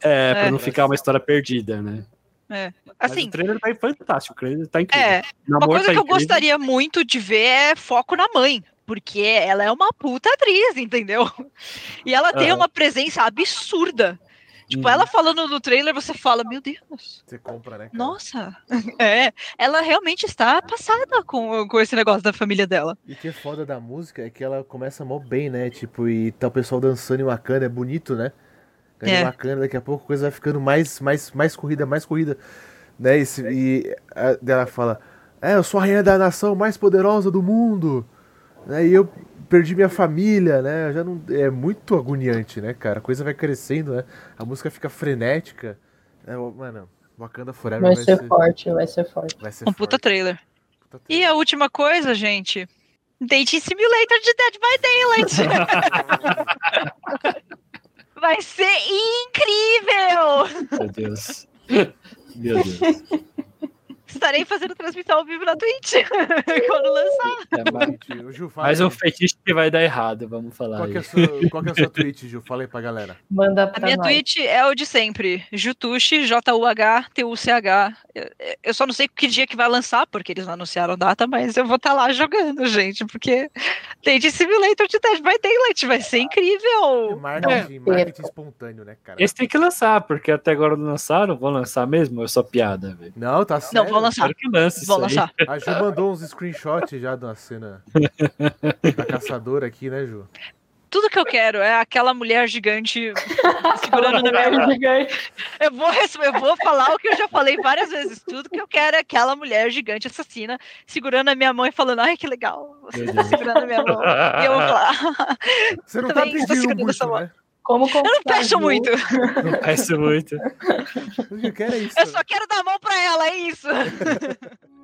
É, pra
É.
não ficar uma história perdida, né? Mas
Assim,
o trailer tá fantástico, o trailer tá incrível.
é, uma coisa
tá
que eu
incrível.
gostaria muito de ver é foco na mãe. Porque ela é uma puta atriz, entendeu? <laughs> E ela tem
Aham.
uma presença absurda. Tipo,
Uhum.
ela falando no trailer, você fala, meu Deus,
Você compra, né? cara?
nossa. <laughs> É, ela realmente está passada com, com esse negócio da família dela.
E o que é foda da música é que ela começa mó bem, né? Tipo, e tá o pessoal dançando em Wakanda, é bonito, né?
É.
Wakanda, daqui a pouco a coisa vai ficando mais, mais, mais corrida, mais corrida. Né? E, se- e a- ela fala, é, eu sou a rainha da nação mais poderosa do mundo. Né? E eu perdi minha família, né? Já não, é muito agoniante, né, cara? A coisa vai crescendo, né? A música fica frenética. É, mano, Wakanda Forever
Vai ser forte, vai ser forte.
Vai ser
Um puta
forte.
trailer.
Puta
E a última coisa, gente. Dating Simulator de Dead by Daylight. <laughs> Vai ser incrível!
Meu Deus. Meu Deus.
Estarei fazendo transmissão ao vivo na Twitch <laughs> quando lançar.
É, mas,
Gente, o Ju, fala
mas
aí.
um fetiche que vai dar errado, vamos falar.
Qual que, é a sua, qual que é a sua tweet, Ju? Fala aí pra galera.
Manda
A
pra
minha
nós.
Twitch é o de sempre. Jutushi, J-U-H-T-U-C-H. Eu- Eu só não sei que dia que vai lançar, porque eles não anunciaram data, mas eu vou estar lá jogando, gente, porque Dating Simulator de Dead by Daylight vai ser incrível.
Marketing, marketing espontâneo, né, cara?
Esse tem que lançar, porque até agora não lançaram. Vão lançar mesmo? ou É só piada, velho.
Não, tá
Não,
sério.
Vou lançar.
Lance
Vou
aí.
lançar.
A Ju mandou uns screenshots já da cena da caçadora aqui, né, Ju?
Tudo que eu quero é aquela mulher gigante <laughs> segurando na minha mão.
gigante.
Eu vou, eu vou falar o que eu já falei várias vezes. Tudo que eu quero é aquela mulher gigante assassina segurando a minha mão e falando: Ai, que legal, você tá
Deus.
segurando a minha mão. E eu vou falar:
Você não tá
estou
pedindo
segurando essa
muito,
mão.
Como
Eu não peço muito,
Não peço muito.
O que eu quero é isso.
eu só quero dar a mão pra ela, é isso. <laughs>